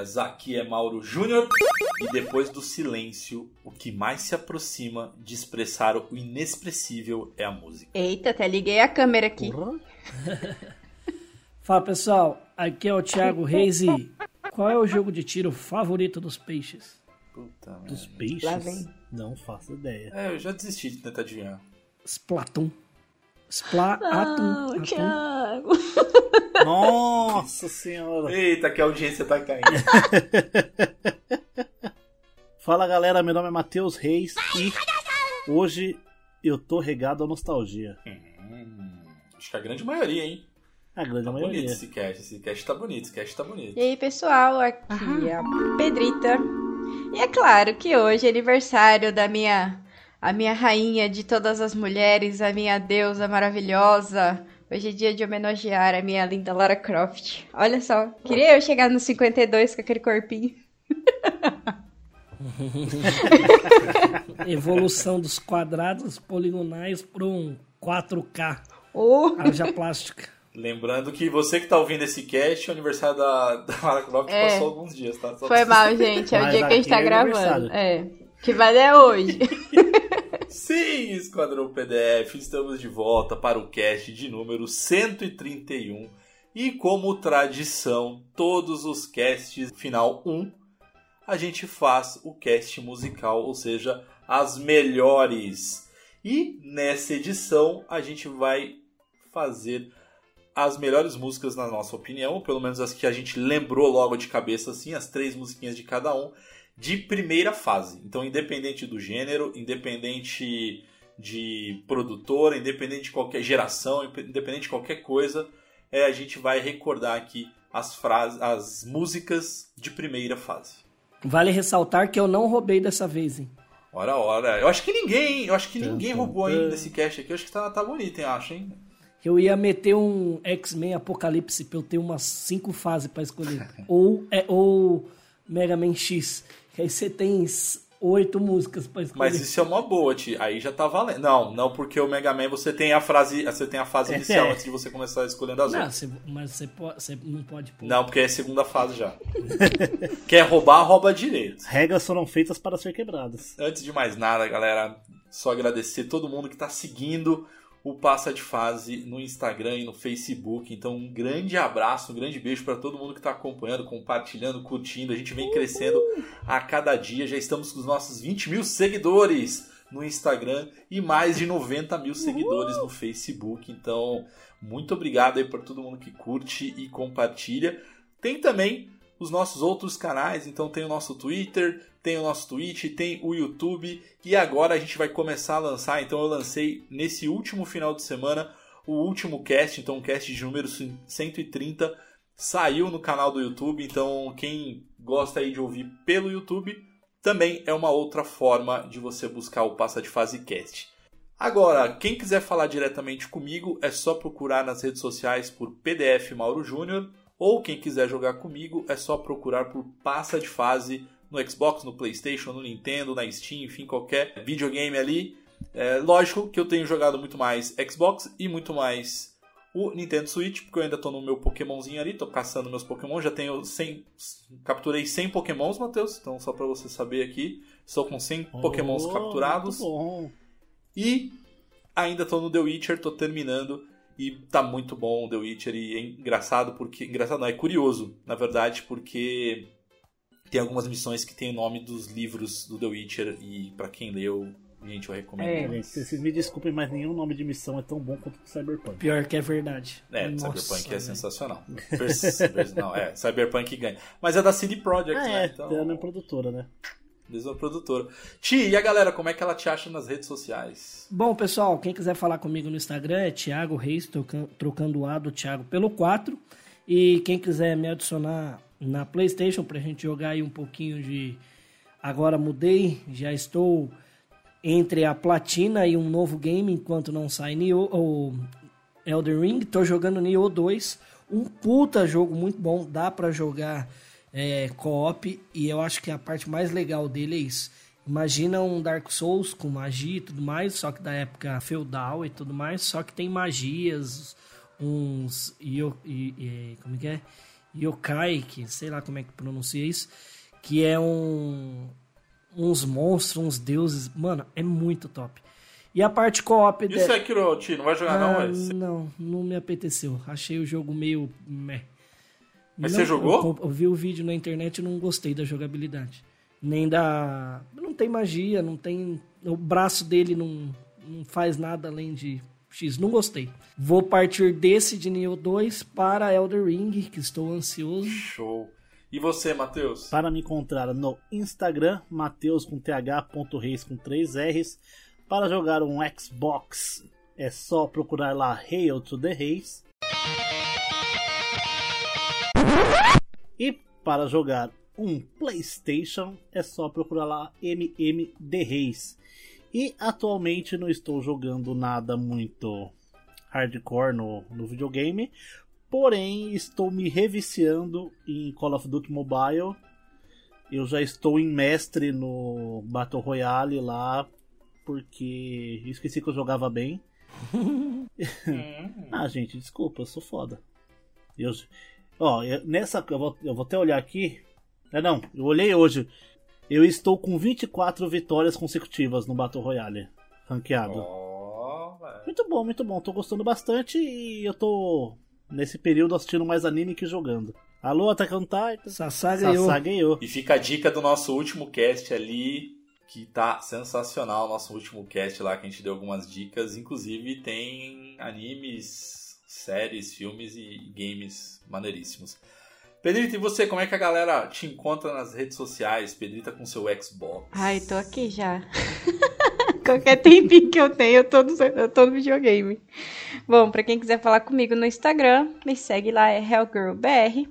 toalhas. Aqui é Mauro Júnior. E depois do silêncio, o que mais se aproxima de expressar o inexpressível é a música. Eita, até liguei a câmera aqui. Fala pessoal, aqui é o Thiago Reis e qual é o jogo de tiro favorito dos peixes? Puta Dos merda. peixes? Lá vem. Não faço ideia. É, eu já desisti de tentar adivinhar. Splatoon. Splatoon. Não, Atum. Thiago. Nossa senhora! Eita, que a audiência tá caindo. Fala galera, meu nome é Matheus Reis e hoje eu tô regado à nostalgia. Hum, acho que a grande maioria, hein? A grande Tá bonito maioria. esse cast. Esse cast tá bonito, esse cast tá bonito. E aí, pessoal, aqui é a Pedrita. E é claro que hoje é aniversário da minha a minha rainha de todas as mulheres, a minha deusa maravilhosa. Hoje é dia de homenagear a minha linda Lara Croft. Olha só, queria eu chegar no 52 com aquele corpinho. Evolução dos quadrados poligonais para um 4K. Oh, Haja plástica. Lembrando que você que tá ouvindo esse cast, o aniversário da, da Lara Croft É. passou alguns dias, tá? Só foi mal, gente. É o Mas dia que a gente tá é gravando. É. Que vai é hoje. Sim, Esquadrão PDF, estamos de volta para o cast de número 131. E como tradição, todos os casts final 1, a gente faz o cast musical, ou seja, as melhores. E nessa edição a gente vai fazer as melhores músicas na nossa opinião, pelo menos as que a gente lembrou logo de cabeça assim, as três musiquinhas de cada um de primeira fase. Então, independente do gênero, independente de produtora, independente de qualquer geração, independente de qualquer coisa, é, a gente vai recordar aqui as frases, as músicas de primeira fase. Vale ressaltar que eu não roubei dessa vez, hein? Ora, ora. Eu acho que ninguém, eu acho que ninguém Tum, roubou tum, ainda tum. desse cast aqui. Eu acho que tá, tá bonito, hein? Acho, hein? Eu ia meter um X-Men Apocalipse pra eu ter umas cinco fases pra escolher. ou, é, ou Mega Man X. Que aí você tem oito músicas pra escolher. Mas isso é uma boa, Ti. Aí já tá valendo. Não, não, porque o Mega Man você tem a frase, você tem a fase inicial É. antes de você começar escolhendo as Não, outras. você- mas você, pode, você não pode pôr. Não, porque é segunda fase já. Quer roubar, rouba direito. As regras foram feitas para ser quebradas. Antes de mais nada, galera, só agradecer todo mundo que tá seguindo o Passa de Fase no Instagram e no Facebook. Então, um grande abraço, um grande beijo para todo mundo que tá acompanhando, compartilhando, curtindo. A gente vem crescendo a cada dia. Já estamos com os nossos 20 mil seguidores no Instagram e mais de 90 mil seguidores no Facebook. Então, muito obrigado aí para todo mundo que curte e compartilha. Tem também os nossos outros canais, então tem o nosso Twitter, tem o nosso Twitch, tem o YouTube e agora a gente vai começar a lançar. Então eu lancei nesse último final de semana o último cast, então o cast de número 130 saiu no canal do YouTube. Então quem gosta aí de ouvir pelo YouTube também é uma outra forma de você buscar o Passa de Fase Cast. Agora, quem quiser falar diretamente comigo é só procurar nas redes sociais por PDF Mauro Júnior ou quem quiser jogar comigo é só procurar por Passa de Fase no Xbox, no PlayStation, no Nintendo, na Steam, enfim, qualquer videogame ali. É, lógico que eu tenho jogado muito mais Xbox e muito mais o Nintendo Switch, porque eu ainda tô no meu Pokémonzinho ali, tô caçando meus Pokémon, já tenho 100, capturei 100 Pokémons, Matheus, então só pra você saber aqui, estou com 100 Pokémons Oh, capturados. muito bom. E ainda tô no The Witcher, tô terminando e tá muito bom o The Witcher e é engraçado porque engraçado não, é curioso, na verdade, porque tem algumas missões que tem o nome dos livros do The Witcher e pra quem leu, gente, eu recomendo. É. Gente, vocês me desculpem, mas nenhum nome de missão é tão bom quanto o Cyberpunk. Pior que é verdade. É, Nossa, Cyberpunk é velho. sensacional. Vers- vers- não, é, Cyberpunk ganha. Mas é da CD Projekt, Ah, né? é, Então, é a minha produtora, né? mesma produtora. Ti, e a galera, como é que ela te acha nas redes sociais? Bom, pessoal, quem quiser falar comigo no Instagram é Thiago Reis, trocan- trocando o A do Thiago pelo 4. E quem quiser me adicionar na PlayStation pra gente jogar aí um pouquinho de. Agora mudei, já estou entre a platina e um novo game enquanto não sai Nioh, ou Elden Ring. Tô jogando Nioh 2, um puta jogo muito bom, dá pra jogar é, co-op e eu acho que a parte mais legal dele é isso. Imagina um Dark Souls com magia e tudo mais, só que da época feudal e tudo mais, só que tem magias, uns i- como que é? Yokai, que sei lá como é que pronuncia isso, que é um uns monstros, uns deuses. Mano, é muito top. E a parte co-op... Isso de... é aquilo, Ti, não vai jogar ah, não, mas... Não, não me apeteceu. Achei o jogo meio... Meh. Mas não, você jogou? Eu, eu, vi o vídeo na internet e não gostei da jogabilidade. Nem da... Não tem magia, não tem... O braço dele não, não faz nada além de X. Não gostei. Vou partir desse de Neo 2 para Elder Ring, que estou ansioso. Show. E você, Matheus? Para me encontrar no Instagram, Matheus com th.reis com 3 R's. Para jogar um Xbox, é só procurar lá Hail to the Reis. E para jogar um PlayStation, é só procurar lá MM The Reis. E atualmente não estou jogando nada muito hardcore no, no videogame, porém estou me reviciando em Call of Duty Mobile. Eu já estou em mestre no Battle Royale lá, porque esqueci que eu jogava bem. ah, gente, desculpa, eu sou foda. Eu, ó, nessa eu vou, eu vou até olhar aqui. É não, eu olhei hoje. Eu estou com 24 vitórias consecutivas no Battle Royale, ranqueado. Oh, muito bom, muito bom. Tô gostando bastante e eu tô nesse período assistindo mais anime que jogando. Alô, Attack on Titan. Sassá ganhou. Sassá ganhou. E fica a dica do nosso último cast ali, que tá sensacional. Nosso último cast lá, que a gente deu algumas dicas. Inclusive tem animes, séries, filmes e games maneiríssimos. Pedrita, e você, como é que a galera te encontra nas redes sociais? Pedrita com seu Xbox. Ai, tô aqui já. Qualquer tempinho que eu tenho, eu tô, no, eu tô no videogame. Bom, pra quem quiser falar comigo no Instagram, me segue lá, é HellGirlBR.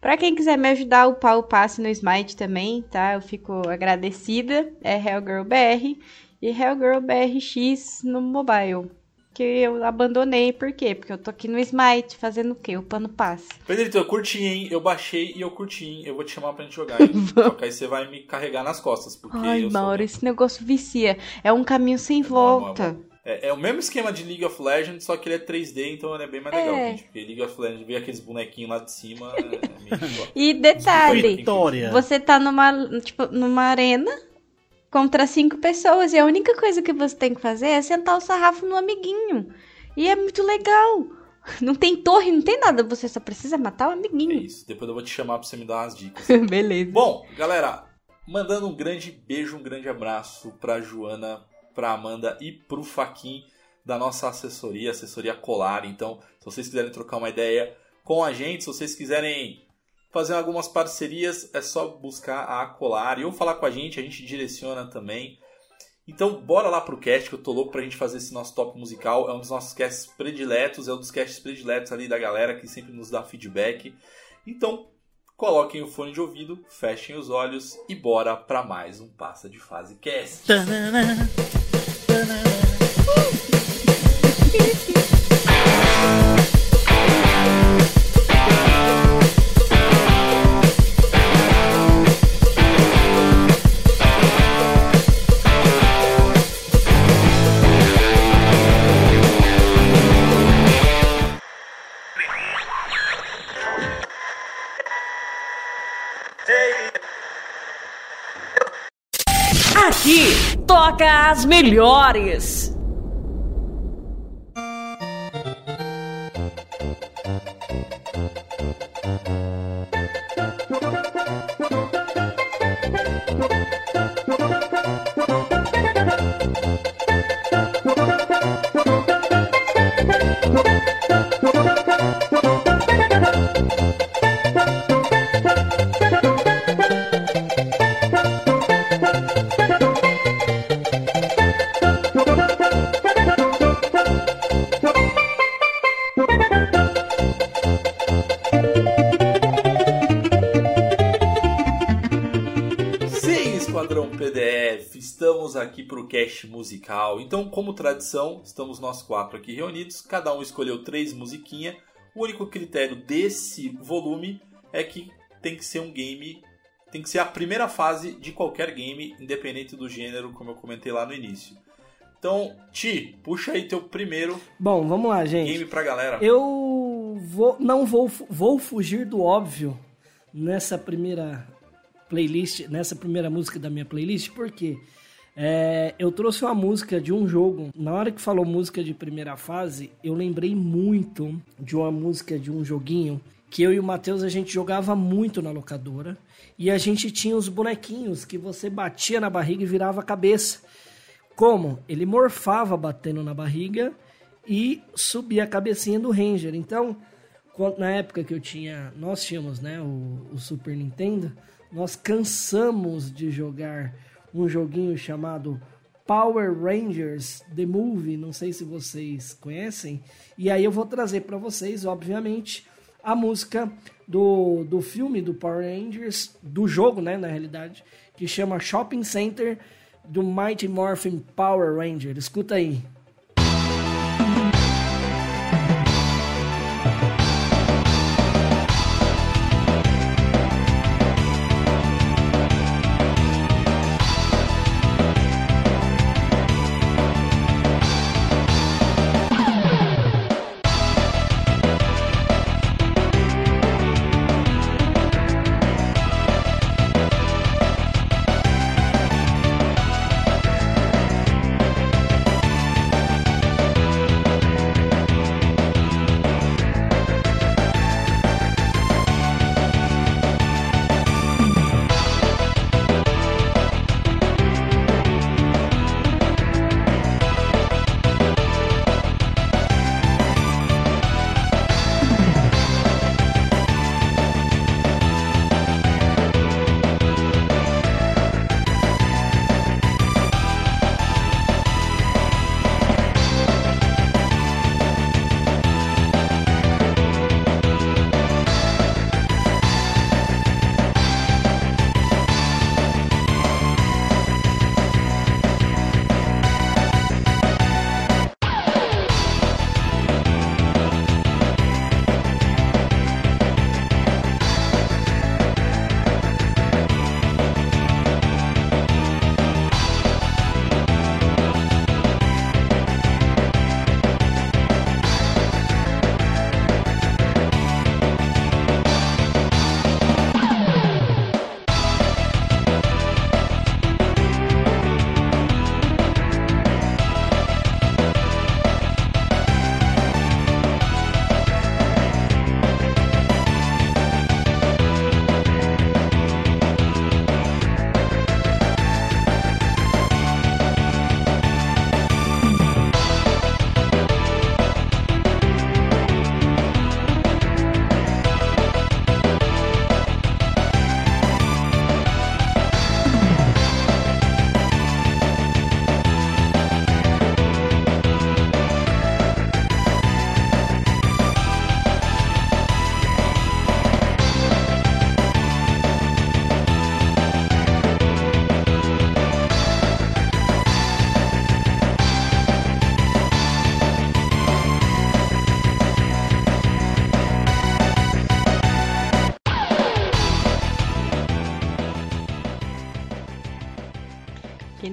Pra quem quiser me ajudar, o pau passe no Smite também, tá? Eu fico agradecida, é HellGirlBR. E HellGirlBRX no mobile que eu abandonei. Por quê? Porque eu tô aqui no Smite fazendo o quê? O pano passe. Pedrito, eu curti, hein? Eu baixei e eu curti, hein? Eu vou te chamar pra gente jogar, hein? Só que aí você vai me carregar nas costas. Porque Ai, Mauro, sou... esse negócio vicia. É um caminho sem volta. É, é, o mesmo esquema de League of Legends, só que ele é 3D, então ele é bem mais legal, é. gente. Porque League of Legends, ver aqueles bonequinhos lá de cima. É meio... e detalhe, você tá numa, tipo, numa arena contra cinco pessoas. E a única coisa que você tem que fazer é sentar o sarrafo no amiguinho. E é muito legal. Não tem torre, não tem nada, você só precisa matar o amiguinho. É isso, depois eu vou te chamar pra você me dar umas dicas. Beleza. Bom, galera, mandando um grande beijo, um grande abraço pra Joana, pra Amanda e pro Faquin da nossa assessoria, assessoria Colar. Então, se vocês quiserem trocar uma ideia com a gente, se vocês quiserem fazer algumas parcerias, é só buscar a Colar e ou falar com a gente, a gente direciona também. Então, bora lá pro cast, que eu tô louco pra gente fazer esse nosso top musical. É um dos nossos casts prediletos, é um dos casts prediletos ali da galera que sempre nos dá feedback. Então, coloquem o fone de ouvido, fechem os olhos e bora para mais um Passa de Fase Cast. toca as melhores. Musical. Então, como tradição, estamos nós quatro aqui reunidos, cada um escolheu três musiquinhas. O único critério desse volume é que tem que ser um game, tem que ser a primeira fase de qualquer game, independente do gênero, como eu comentei lá no início. Então, Ti, puxa aí teu primeiro Bom, vamos lá, gente. game pra galera. Eu vou, não vou, vou fugir do óbvio nessa primeira playlist, nessa primeira música da minha playlist, porque é, eu trouxe uma música de um jogo. Na hora que falou música de primeira fase, eu lembrei muito de uma música de um joguinho que eu e o Matheus a gente jogava muito na locadora. E a gente tinha os bonequinhos que você batia na barriga e virava a cabeça. Como? Ele morfava batendo na barriga e subia a cabecinha do Ranger. Então, na época que eu tinha, nós tínhamos, né, o, o Super Nintendo, nós cansamos de jogar um joguinho chamado Power Rangers The Movie, não sei se vocês conhecem, e aí eu vou trazer para vocês, obviamente, a música do, do filme do Power Rangers, do jogo, né, na realidade, que chama Shopping Center do Mighty Morphin Power Ranger. Escuta aí.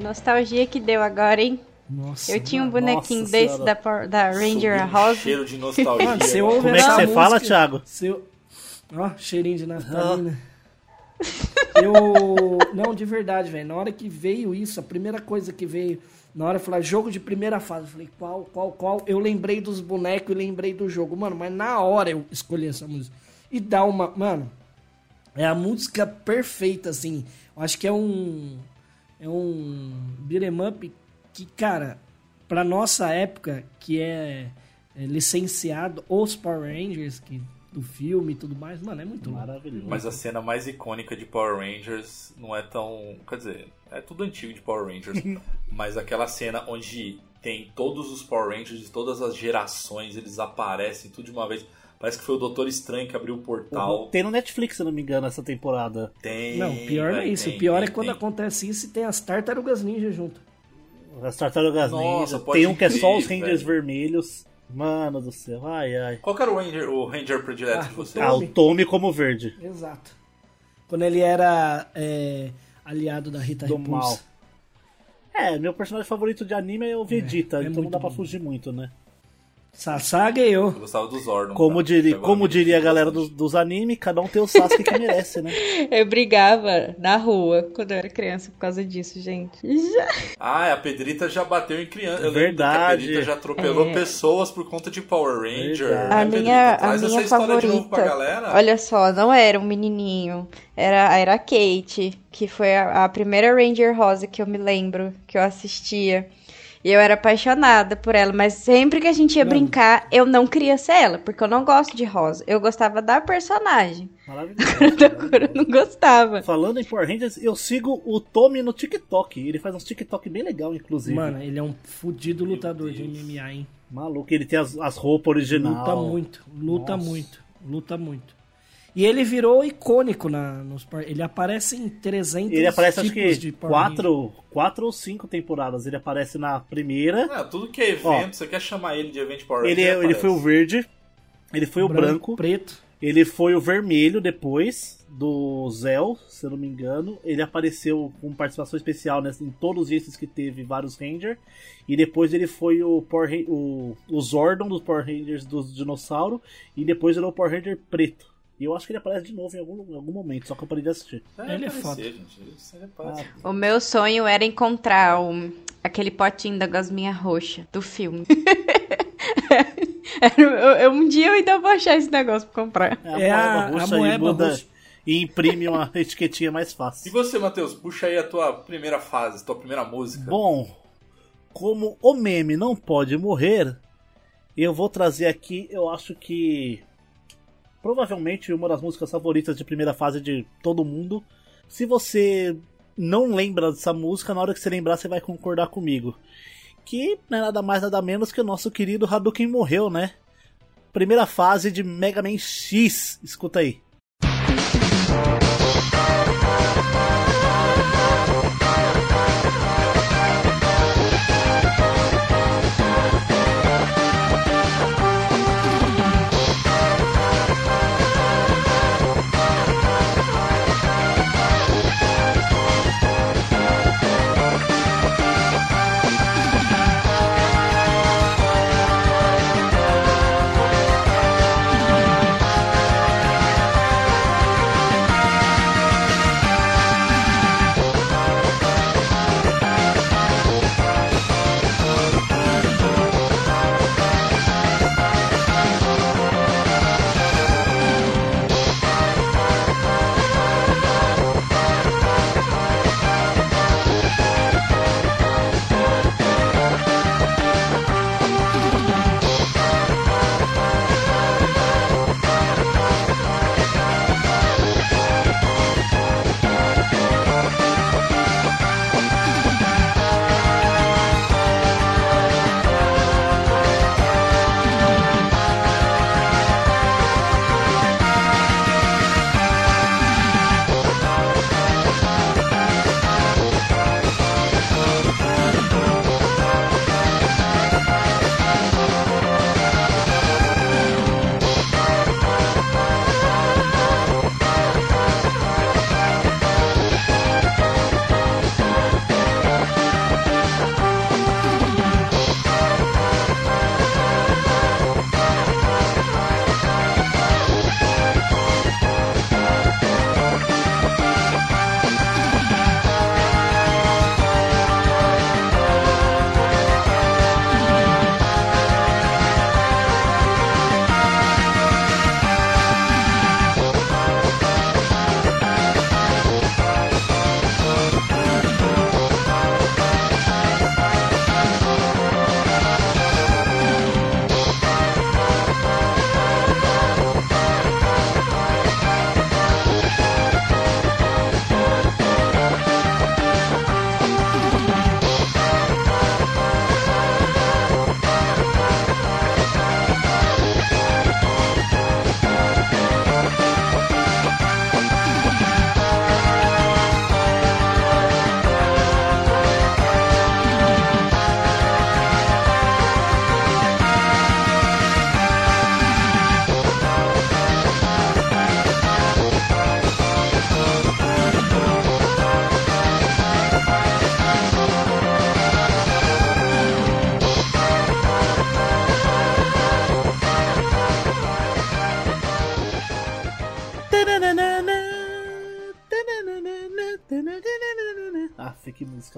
Nostalgia que deu agora, hein? Nossa, eu tinha um bonequinho desse da, da Ranger Subiu Rosa. cheiro de nostalgia. Mano, você ouve Como é que você música, fala, Thiago? Seu... Ó, cheirinho de naftalina. eu. Não, de verdade, velho. Na hora que veio isso, a primeira coisa que veio. Na hora de falar jogo de primeira fase, eu falei, qual, qual, qual? Eu lembrei dos bonecos e lembrei do jogo. Mano, mas na hora eu escolhi essa música. E dá uma. Mano, é a música perfeita, assim. Eu acho que é um é um beat'em up que, cara, pra nossa época, que é, é licenciado os Power Rangers, que do filme e tudo mais, mano, é muito maravilhoso. Mas a cena mais icônica de Power Rangers não é tão, quer dizer, é tudo antigo de Power Rangers, mas aquela cena onde tem todos os Power Rangers de todas as gerações, eles aparecem tudo de uma vez. Parece que foi o Doutor Estranho que abriu o portal. Uhum. Tem no Netflix, se não me engano, essa temporada. Tem. Não, pior não é isso. Tem, o pior tem, é quando tem. acontece isso e tem as tartarugas ninja junto. As tartarugas ninja. Tem um que é só os Rangers velho. vermelhos. Mano do céu, ai ai. Qual que era o Ranger, o Ranger predileto ah, de você? Ah, o Tommy como verde. Exato. Quando ele era é, aliado da Rita do Repulsa. mal. É, meu personagem favorito de anime é o Vegeta, é, é então não dá bom. pra fugir muito, né? Sasage eu. Eu gostava do Zordon. Como, tá? diria, Agora como diria a galera bastante. dos, dos animes, cada um tem o Sasuke que merece, né? Eu brigava na rua quando eu era criança por causa disso, gente. Já. Ah, a Pedrita já bateu em criança. Eu que a Verdade. Pedrita já atropelou É. pessoas por conta de Power Ranger. Verdade. A Né, minha, Pedrita? a Traz minha essa história de novo pra favorita. galera. Olha só, não era um menininho. Era, era a Kate, que foi a, a primeira Ranger Rosa que eu me lembro, que eu assistia. E eu era apaixonada por ela, mas sempre que a gente ia Não. brincar, eu não queria ser ela, porque eu não gosto de rosa. Eu gostava da personagem. Da cor eu não gostava. Falando em Power Rangers, eu sigo o Tommy no TikTok. Ele faz uns TikTok bem legal, inclusive. Mano, ele é um fudido lutador de MMA, hein? Maluco, ele tem as, as roupas original. Luta muito, luta Nossa. muito, luta muito. E ele virou icônico na, nos Power- Ele aparece em 300 Ele aparece, acho tipos que, de Power Ranger. quatro, quatro ou cinco temporadas. Ele aparece na primeira. Ah, tudo que é evento, Ó. você quer chamar ele de evento Power Ele, Ranger, ele foi o verde. Ele foi o branco. preto. Ele foi o vermelho depois do Zell, se eu não me engano. Ele apareceu com participação especial né, em todos esses que teve vários Ranger. E depois ele foi o, Power o, o Zordon dos Power Rangers dos dinossauros. E depois ele é o Power Ranger preto. E eu acho que ele aparece de novo em algum, em algum momento, só que eu parei de assistir. É, Ele é aparecer, foda. gente. Ele. Ah, O meu sonho era encontrar um- aquele potinho da gosminha roxa do filme. Eu- eu- um dia eu ainda vou achar esse negócio pra comprar. É a- moeba a roxa e moeba muda roxa. e imprime uma etiquetinha mais E fácil. você, Matheus, puxa aí a tua primeira fase, tua primeira música. Bom, como o meme não pode morrer, eu vou trazer aqui, eu acho que provavelmente uma das músicas favoritas de primeira fase de todo mundo. Se você não lembra dessa música, na hora que você lembrar, você vai concordar comigo. Que não é nada mais nada menos que o nosso querido Hadouken morreu, né? Primeira fase de Mega Man X. Escuta aí.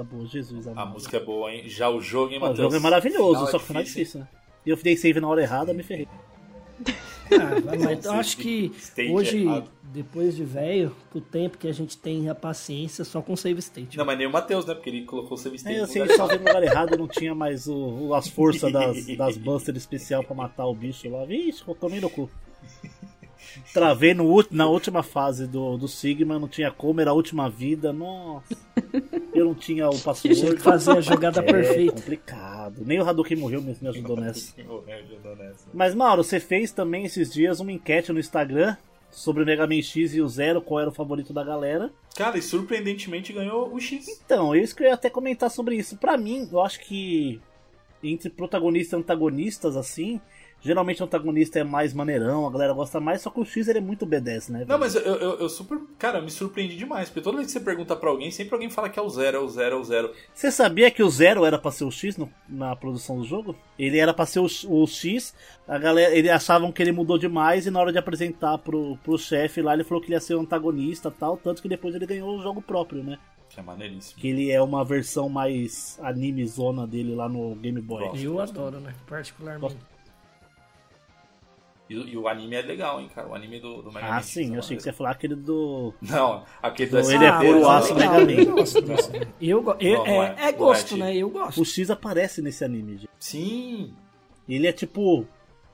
Boa, Jesus amado. A música é boa, hein? Já o jogo, hein, Matheus? O jogo é maravilhoso, só que o final é difícil, né? E eu dei save na hora errada, me ferrei. Ah, mas eu acho que hoje, depois de velho, o tempo que a gente tem a paciência só com save state. Não, mas nem o Matheus, né? Porque ele colocou o save state. É, eu sei, só no lugar errado, não tinha mais o, as forças das, das busters especial pra matar o bicho lá. Vixe, eu tomei no cu. Travei no, na última fase do, do Sigma, não tinha como, era a última vida. Nossa. Eu não tinha o password. Tinha que fazer a jogada é, perfeita. complicado. Nem o Hadouken morreu me, me ajudou nessa. Mas, Mauro, você fez também esses dias uma enquete no Instagram sobre o Mega Man X e o Zero, qual era o favorito da galera. Cara, e surpreendentemente ganhou o X. Então, eu ia até comentar sobre isso. Pra mim, eu acho que entre protagonistas e antagonistas, assim, Geralmente o antagonista é mais maneirão, a galera gosta mais, só que o X ele é muito B10, né? Não, mas eu, eu, eu, super. Cara, me surpreendi demais, porque toda vez que você pergunta pra alguém, sempre alguém fala que é o zero, é o zero, é o zero. Você sabia que o zero era pra ser o X no, na produção do jogo? Ele era pra ser o, o X, a galera. Eles achavam que ele mudou demais e na hora de apresentar pro, pro chefe lá, ele falou que ele ia ser o antagonista tal, tanto que depois ele ganhou o jogo próprio, né? Que é maneiríssimo. Que ele é uma versão mais anime zona dele lá no Game Boy. Eu adoro, né? Particularmente. E, e, o anime é legal, hein, cara? O anime do, do Mega Man. Ah, sim, eu achei que você ia falar aquele do. Não, aquele do, do Ele é puro aço Mega Man. Eu gosto não, é, é, é, gosto, né? Eu gosto. O X aparece nesse anime, gente. Sim. Ele é tipo.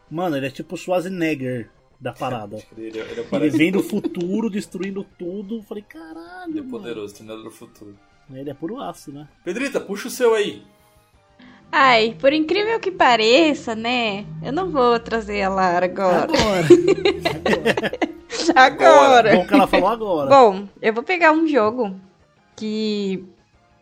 Mano, ele é tipo Schwarzenegger da parada. ele, ele, ele, vem do futuro, destruindo tudo. Falei, caralho. Ele é poderoso, treinador do futuro. Ele é puro aço, né? Pedrita, puxa o seu aí. Ai, por incrível que pareça, né? Eu não vou trazer a Lara agora. Agora. agora. Bom que ela falou agora. Bom, eu vou pegar um jogo que.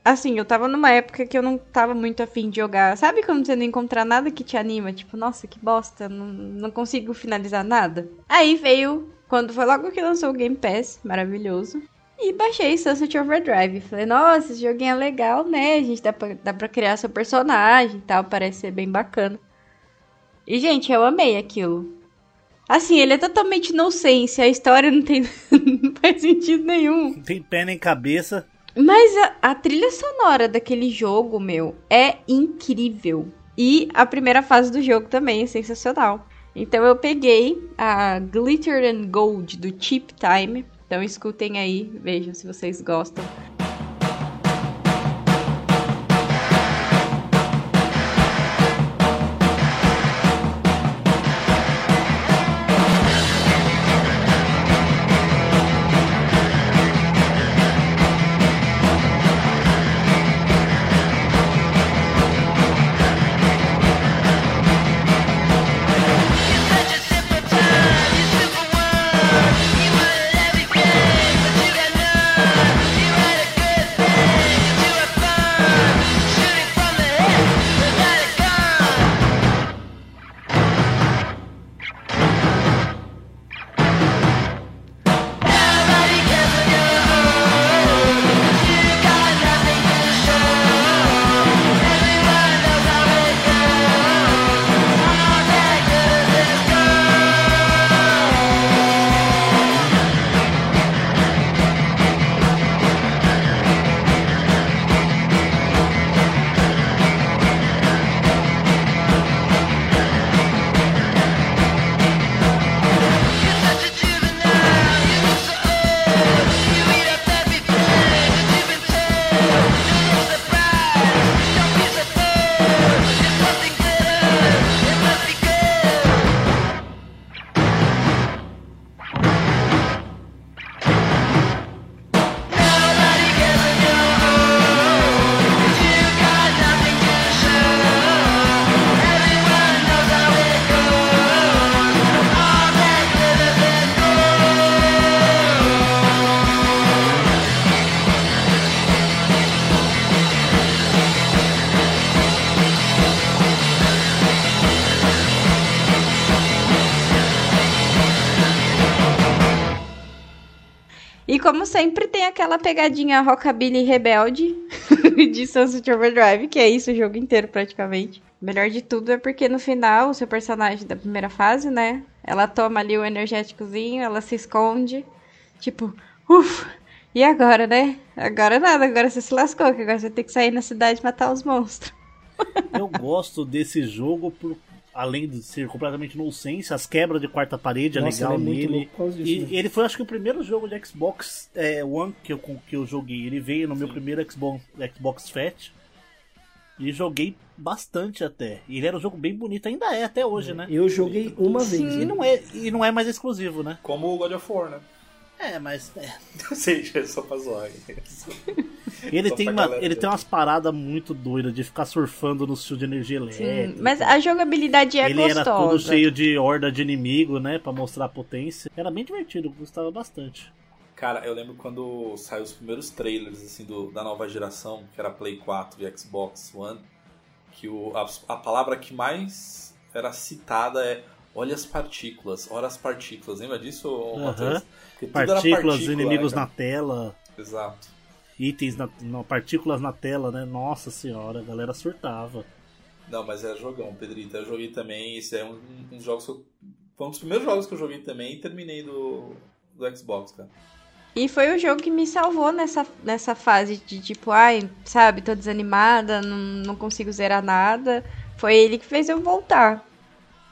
Assim, eu tava numa época que eu não tava muito afim de jogar. Sabe quando você não encontrar nada que te anima? Tipo, nossa, que bosta, não, não consigo finalizar nada. Aí veio, quando foi logo que lançou o Game Pass, maravilhoso. E baixei Sunset Overdrive. Falei, nossa, esse joguinho é legal, né? A gente dá pra, dá pra criar seu personagem e tal, parece ser bem bacana. E, gente, eu amei aquilo. Assim, ele é totalmente inocente, a história não tem. não faz sentido nenhum. Não tem pé nem cabeça. Mas a, a trilha sonora daquele jogo, meu, é incrível. E a primeira fase do jogo também é sensacional. Então eu peguei a Glitter and Gold do Chip Time então escutem aí, vejam se vocês gostam. Como sempre, tem aquela pegadinha rockabilly rebelde de Sunset Overdrive, que é isso o jogo inteiro praticamente. Melhor de tudo é porque no final, o seu personagem da primeira fase, né? Ela toma ali o energéticozinho, ela se esconde. Tipo, ufa, E agora, né? Agora nada, agora você se lascou, que agora você tem que sair na cidade e matar os monstros. Eu gosto desse jogo por além de ser completamente nonsense, as quebras de quarta parede Nossa, é legal é nele. e né? ele foi acho que o primeiro jogo de Xbox é, One que eu, que eu joguei. Ele veio no Sim. meu primeiro Xbox, Xbox Fat. E joguei bastante até. E ele era um jogo bem bonito, ainda é até hoje, né? Eu joguei uma Sim. vez. E não, é, e não é mais exclusivo, né? Como o God of War, né? É, mas. É. Sei, é só pra zoar. Ele, tem, uma, ele tem umas paradas muito doidas de ficar surfando no fio de energia elétrica. Sim, mas a jogabilidade é ele gostosa. Ele era todo cheio de horda de inimigo, né? Pra mostrar a potência. Era bem divertido, gostava bastante. Cara, eu lembro quando saiu os primeiros trailers assim, do, da nova geração, que era Play 4 e Xbox One, que o, a, a palavra que mais era citada é olha as partículas, olha as partículas. Lembra disso, uhum. Matheus? Partículas, inimigos né, na tela. Exato. Itens, na, na, partículas na tela, né? Nossa senhora, a galera surtava. Não, mas é jogão, Pedrito. Eu joguei também. Esse é um, um dos jogos que eu, Foi um dos primeiros jogos que eu joguei também e terminei do, do Xbox, cara. E foi o jogo que me salvou nessa, nessa fase de tipo, ai, sabe, tô desanimada, não, não consigo zerar nada. Foi ele que fez eu voltar.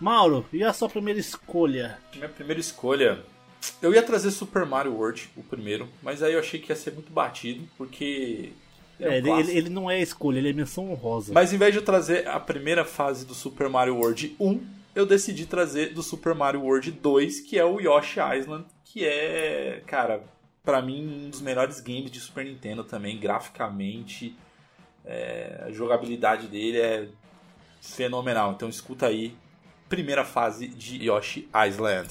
Mauro, e a sua primeira escolha? Minha primeira escolha. Eu ia trazer Super Mario World, o primeiro, mas aí eu achei que ia ser muito batido, porque. É, é um ele, ele, não é escolha, ele é menção honrosa. Mas em vez de eu trazer a primeira fase do Super Mario World 1, eu decidi trazer do Super Mario World 2, que é o Yoshi Island, que é, cara, para mim um dos melhores games de Super Nintendo também, graficamente. É, a jogabilidade dele é fenomenal. Então escuta aí, primeira fase de Yoshi Island.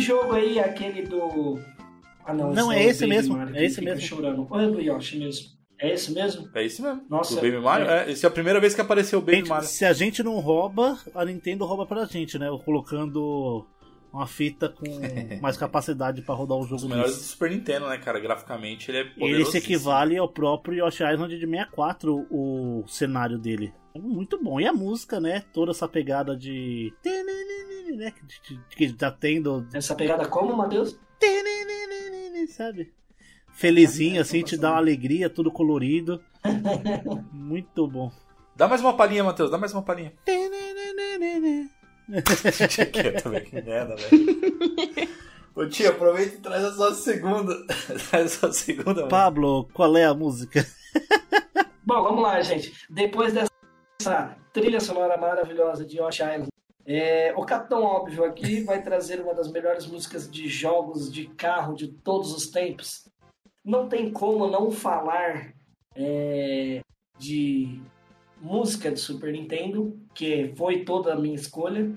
Jogo aí, aquele do. Ah, não, não é, é esse mesmo. Mario, é esse mesmo. Chorando. É do Yoshi mesmo? É esse mesmo? É esse mesmo. Nossa, o Baby Mario? É. é. Esse é a primeira vez que apareceu o Baby Mario. Se a gente não rouba, a Nintendo rouba pra gente, né? Colocando uma fita com mais capacidade para rodar o jogo. Os melhores do Super Nintendo, né, cara? Graficamente ele é Ele se equivale ao próprio Yoshi Island de 64, o cenário dele. É muito bom. E a música, né? Toda essa pegada de. Né? Que tá tendo. Essa pegada como, Matheus? Sabe? Felizinho, assim, te dá uma alegria, tudo colorido. Muito bom. Dá mais uma palhinha, Matheus, dá mais uma palhinha. também, que merda, velho. Ô tio, aproveita e traz a sua segunda. traz a sua segunda. Pablo, qual é a música? Bom, vamos lá, gente. Depois dessa trilha sonora maravilhosa de Yoshi Island, é, o Capitão Óbvio aqui vai trazer uma das melhores músicas de jogos de carro de todos os tempos. Não tem como não falar é, de música de Super Nintendo, que foi toda a minha escolha,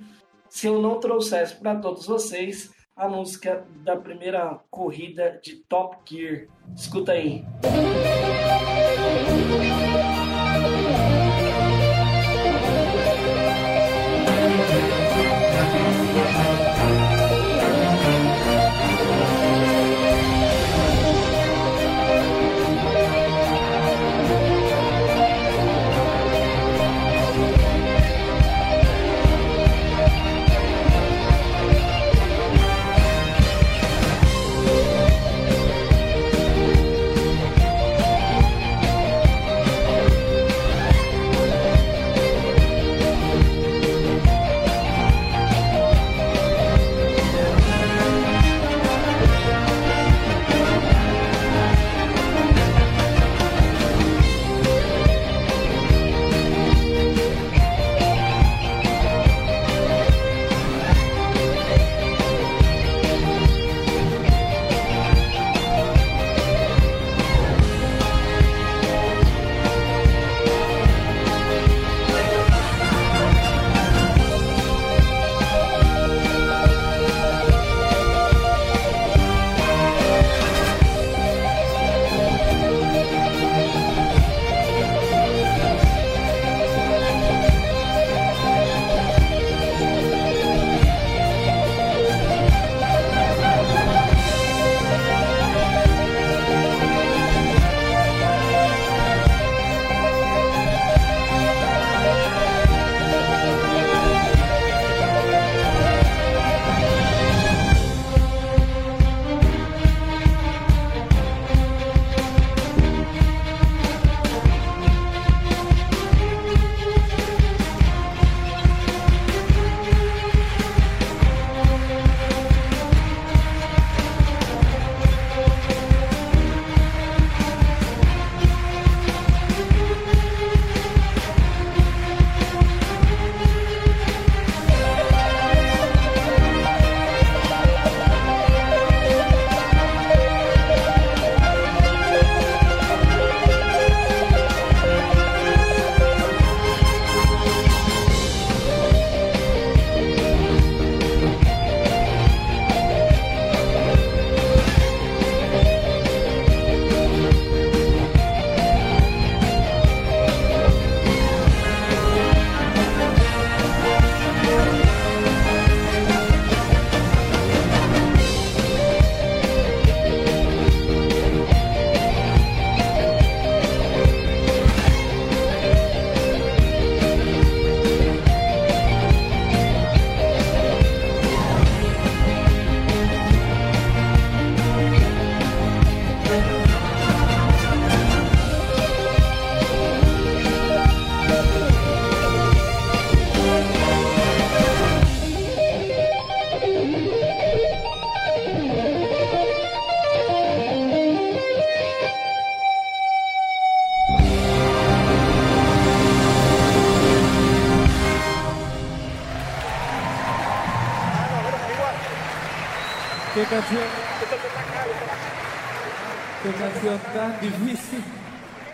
se eu não trouxesse para todos vocês a música da primeira corrida de Top Gear. Escuta aí.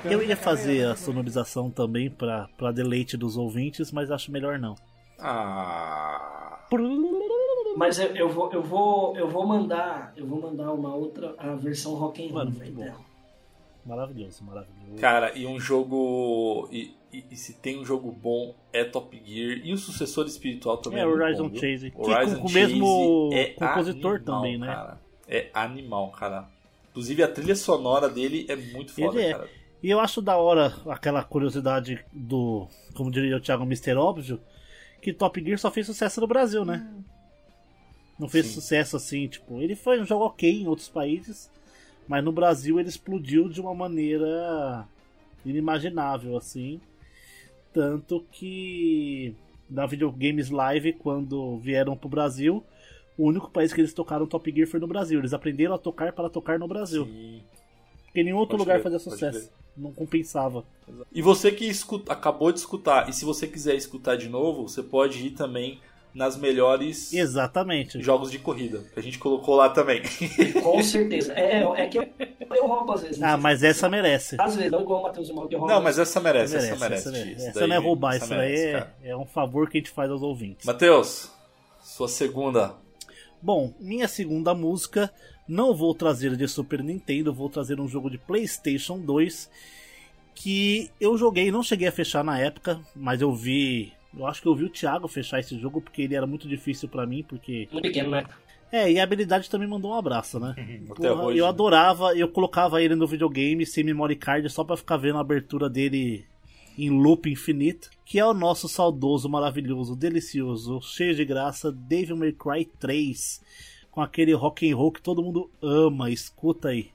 Eu ia fazer a sonorização também para deleite dos ouvintes, mas acho melhor não. Ah. Mas eu, eu, vou, eu vou eu vou mandar eu vou mandar uma outra a versão rock and roll. Mano, muito bom. Maravilhoso, maravilhoso. Cara, e um jogo. E, e, e, se tem um jogo bom, é Top Gear. E o sucessor espiritual também é, é Horizon bom, Chase. Horizon com, com o mesmo é compositor animal, também, né? Cara. É animal, cara. Inclusive a trilha sonora dele é muito foda, Ele é. cara. E eu acho da hora aquela curiosidade do, como diria o Thiago, Mr. Óbvio, que Top Gear só fez sucesso no Brasil, né? Não fez Sim. sucesso assim, tipo, ele foi um jogo ok em outros países, mas no Brasil ele explodiu de uma maneira inimaginável, assim. Tanto que na Videogames Live, quando vieram pro Brasil, o único país que eles tocaram Top Gear foi no Brasil. Eles aprenderam a tocar para tocar no Brasil. Sim. Porque nenhum outro Pode lugar crer, fazia sucesso. Não compensava. E você que escuta, acabou de escutar, e se você quiser escutar de novo, você pode ir também nas melhores Exatamente. jogos de corrida, que a gente colocou lá também. Com certeza. É, é que eu, eu roubo às vezes. Ah, mas essa merece. Às vezes, não igual o Matheus e o Mal que eu roubo. Não, mas essa merece, Merece, essa merece. essa merece. Isso Essa daí- não é roubar, essa isso daí é, é um favor que a gente faz aos ouvintes. Matheus, sua segunda. Bom, minha segunda música, não vou trazer de Super Nintendo, vou trazer um jogo de PlayStation 2 que eu joguei, não cheguei a fechar na época, mas eu vi, eu acho que eu vi o Thiago fechar esse jogo porque ele era muito difícil pra mim, porque Muito pequeno, né? é, e a habilidade também mandou um abraço, né? Até Porra, hoje. eu adorava, eu colocava ele no videogame sem memory card só pra ficar vendo a abertura dele em loop infinito, que é o nosso saudoso, maravilhoso, delicioso, cheio de graça Devil May Cry 3, com aquele rock and roll que todo mundo ama, escuta aí.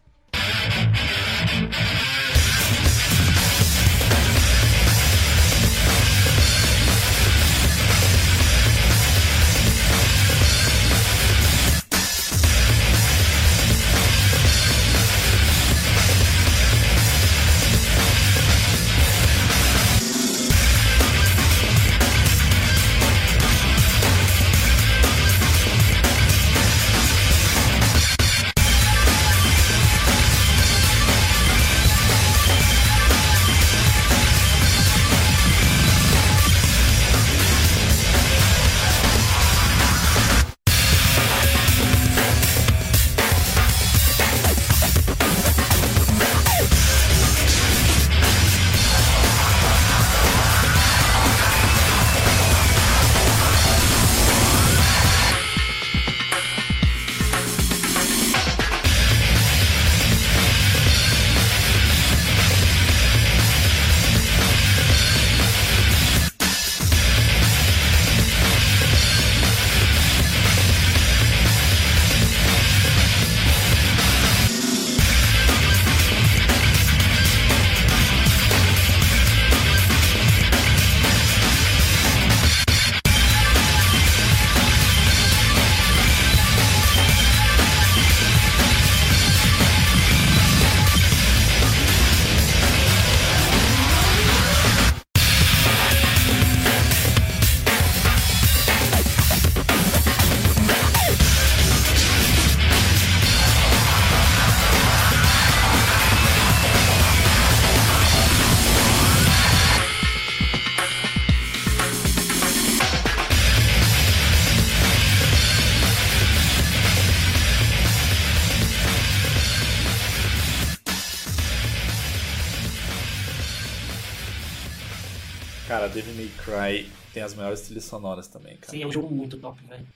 Cry tem as melhores trilhas sonoras também, cara. Sim, é um jogo muito top, velho.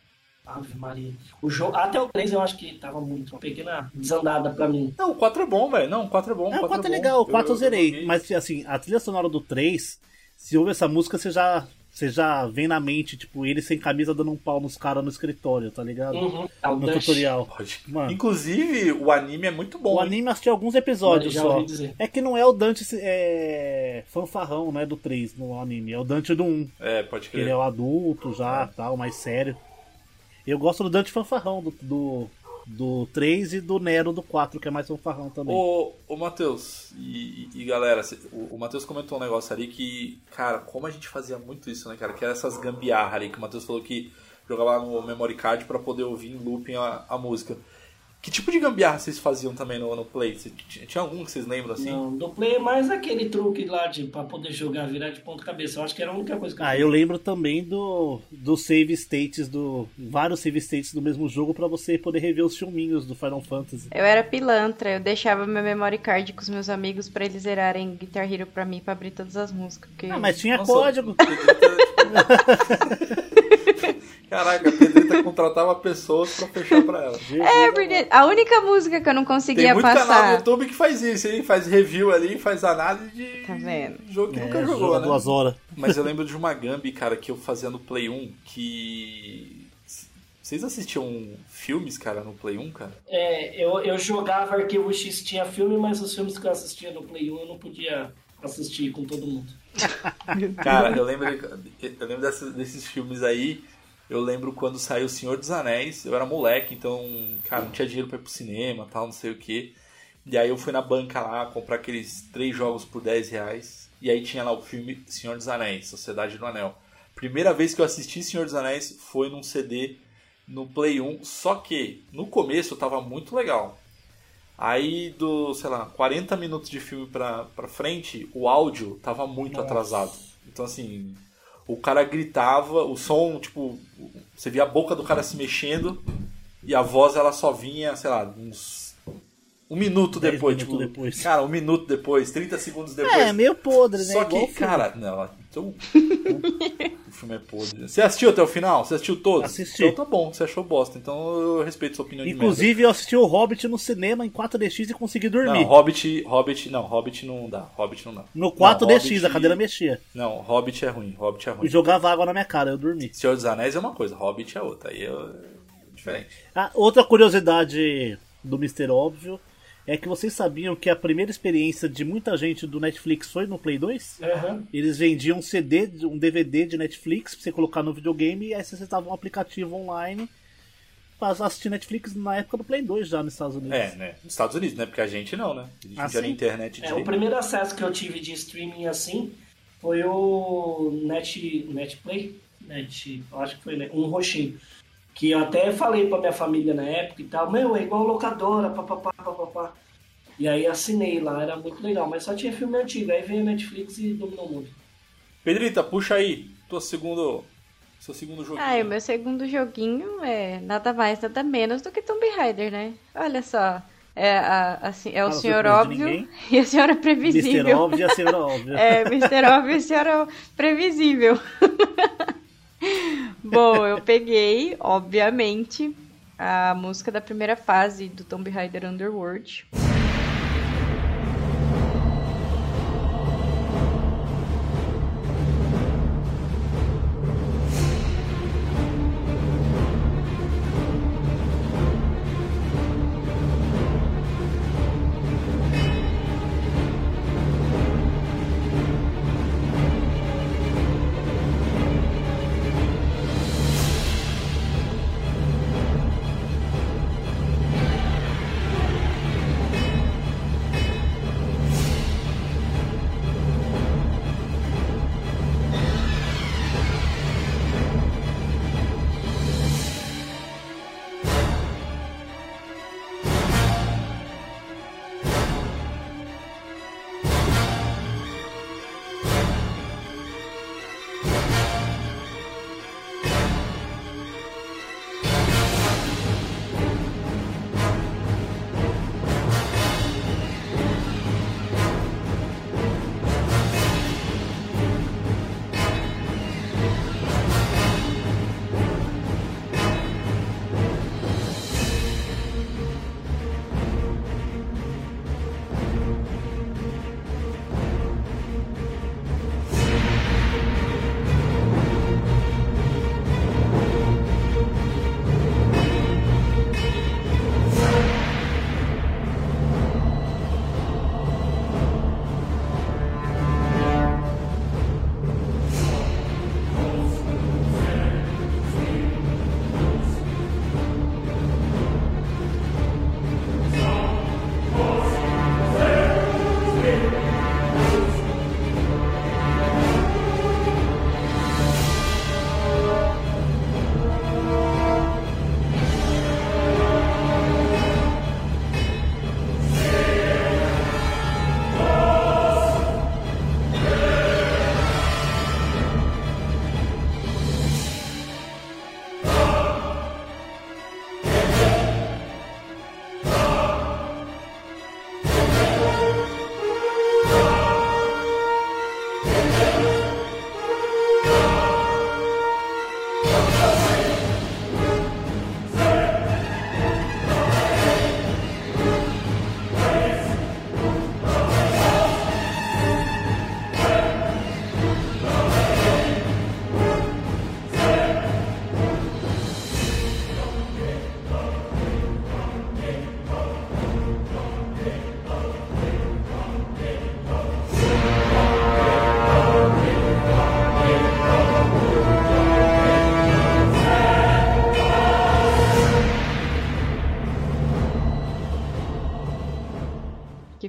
Ave Maria. O jogo, até o 3 eu acho que tava muito. Uma pequena desandada pra mim. Não, o 4 é bom, velho. Não, o 4 é bom. É, o 4 é bom. legal, o 4 eu, zerei, joguei. mas assim, a trilha sonora do 3, se ouve essa música, você já, você já vem na mente, tipo, ele sem camisa dando um pau nos caras no escritório, tá ligado? Uhum. No Dash. tutorial. Mano. Inclusive, o anime é muito bom. O hein? anime assisti alguns episódios só. É que não é o Dante é, fanfarrão, né, do 3 no anime. É o Dante do 1. É, pode Que ele crer. é o adulto já, tal, mais sério. Eu gosto do Dante fanfarrão do, do, do 3 e do Nero do 4, que é mais fanfarrão também. Ô, ô Matheus, e, e- galera, o, o Matheus comentou um negócio ali que, cara, como a gente fazia muito isso, né, cara? Que era essas gambiarra ali, que o Matheus falou que jogava no memory card pra poder ouvir em looping a, a música. Que tipo de gambiarra vocês faziam também no, no Play? Tinha algum que vocês lembram assim? Não, do Play é mais aquele truque lá de, pra poder jogar, virar de ponta cabeça. Eu acho que era a única coisa que Ah, eu lembro também do, do save states, do vários save states do mesmo jogo para você poder rever os filminhos do Final Fantasy. Eu era pilantra, eu deixava meu memory card com os meus amigos para eles zerarem Guitar Hero pra mim, pra abrir todas as músicas. Porque... Ah, mas tinha Nossa, código. Caraca, a Pedrita contratava pessoas pra fechar pra ela. É, porque a única música que eu não conseguia Tem muito passar. canal no YouTube que faz isso, hein? Faz review ali, faz análise de tá vendo? jogo que é, nunca jogou, né? Duas horas. Mas eu lembro de uma Gambi, cara, que eu fazia no Play 1 que. Vocês assistiam filmes, cara, no Play 1, cara? É, eu, eu jogava Arquivo X, tinha filme, mas os filmes que eu assistia no Play 1 eu não podia assistir com todo mundo. cara, eu lembro, eu lembro desses, desses filmes aí. Eu lembro quando saiu O Senhor dos Anéis, eu era moleque, então, cara, não tinha dinheiro pra ir pro cinema, tal, não sei o que. E aí eu fui na banca lá comprar aqueles três jogos por 10 reais. E aí tinha lá o filme Senhor dos Anéis, Sociedade do Anel. Primeira vez que eu assisti Senhor dos Anéis foi num CD no Play 1, só que no começo tava muito legal. Aí do, sei lá, 40 minutos de filme pra, pra frente, o áudio tava muito Nossa. atrasado. Então assim, o cara gritava, o som, tipo, você via a boca do cara se mexendo e a voz ela só vinha, sei lá, uns um minuto depois, tipo, depois. Cara, um minuto depois, 30 segundos depois. É, meio podre, né? Só que, cara, não, então, o filme é podre. Você assistiu até o final? Você assistiu todos? Assisti. Então tá bom, você achou bosta. Então eu respeito sua opinião Inclusive, eu assisti o Hobbit no cinema em 4DX e consegui dormir. Não, Hobbit, Hobbit, não, Hobbit não dá. Hobbit não dá. No 4DX, não, Hobbit... a cadeira mexia. Não, Hobbit é ruim, Hobbit é ruim. E jogava água na minha cara, eu dormi. Senhor dos Anéis é uma coisa, Hobbit é outra. Aí é diferente. Ah, outra curiosidade do Mr. Óbvio é que vocês sabiam que a primeira experiência de muita gente do Netflix foi no Play 2? Uhum. Eles vendiam um CD, um DVD de Netflix pra você colocar no videogame e aí você acessava um aplicativo online pra assistir Netflix na época do Play 2 já nos Estados Unidos. É, né? Nos Estados Unidos, né? Porque a gente não, né? A gente ah, já na internet. É, o primeiro acesso que eu tive de streaming assim foi o Net, Netplay. Net, acho que foi né? um roxinho. Que eu até falei pra minha família na época e tal, meu, é igual locadora, papapá, papapá. E aí assinei lá, era muito legal, mas só tinha filme antigo, aí veio a Netflix e dominou o mundo. Pedrita, puxa aí, tua segundo, seu segundo joguinho. Ah, o meu segundo joguinho é nada mais, nada menos do que Tomb Raider, né? Olha só. É, a, assim, é o Fala senhor óbvio e a senhora previsível. Mr. Óbvio e a senhora óbvia. é, Mr. Óbvio e a senhora previsível. Bom, eu peguei, obviamente, a música da primeira fase do Tomb Raider Underworld.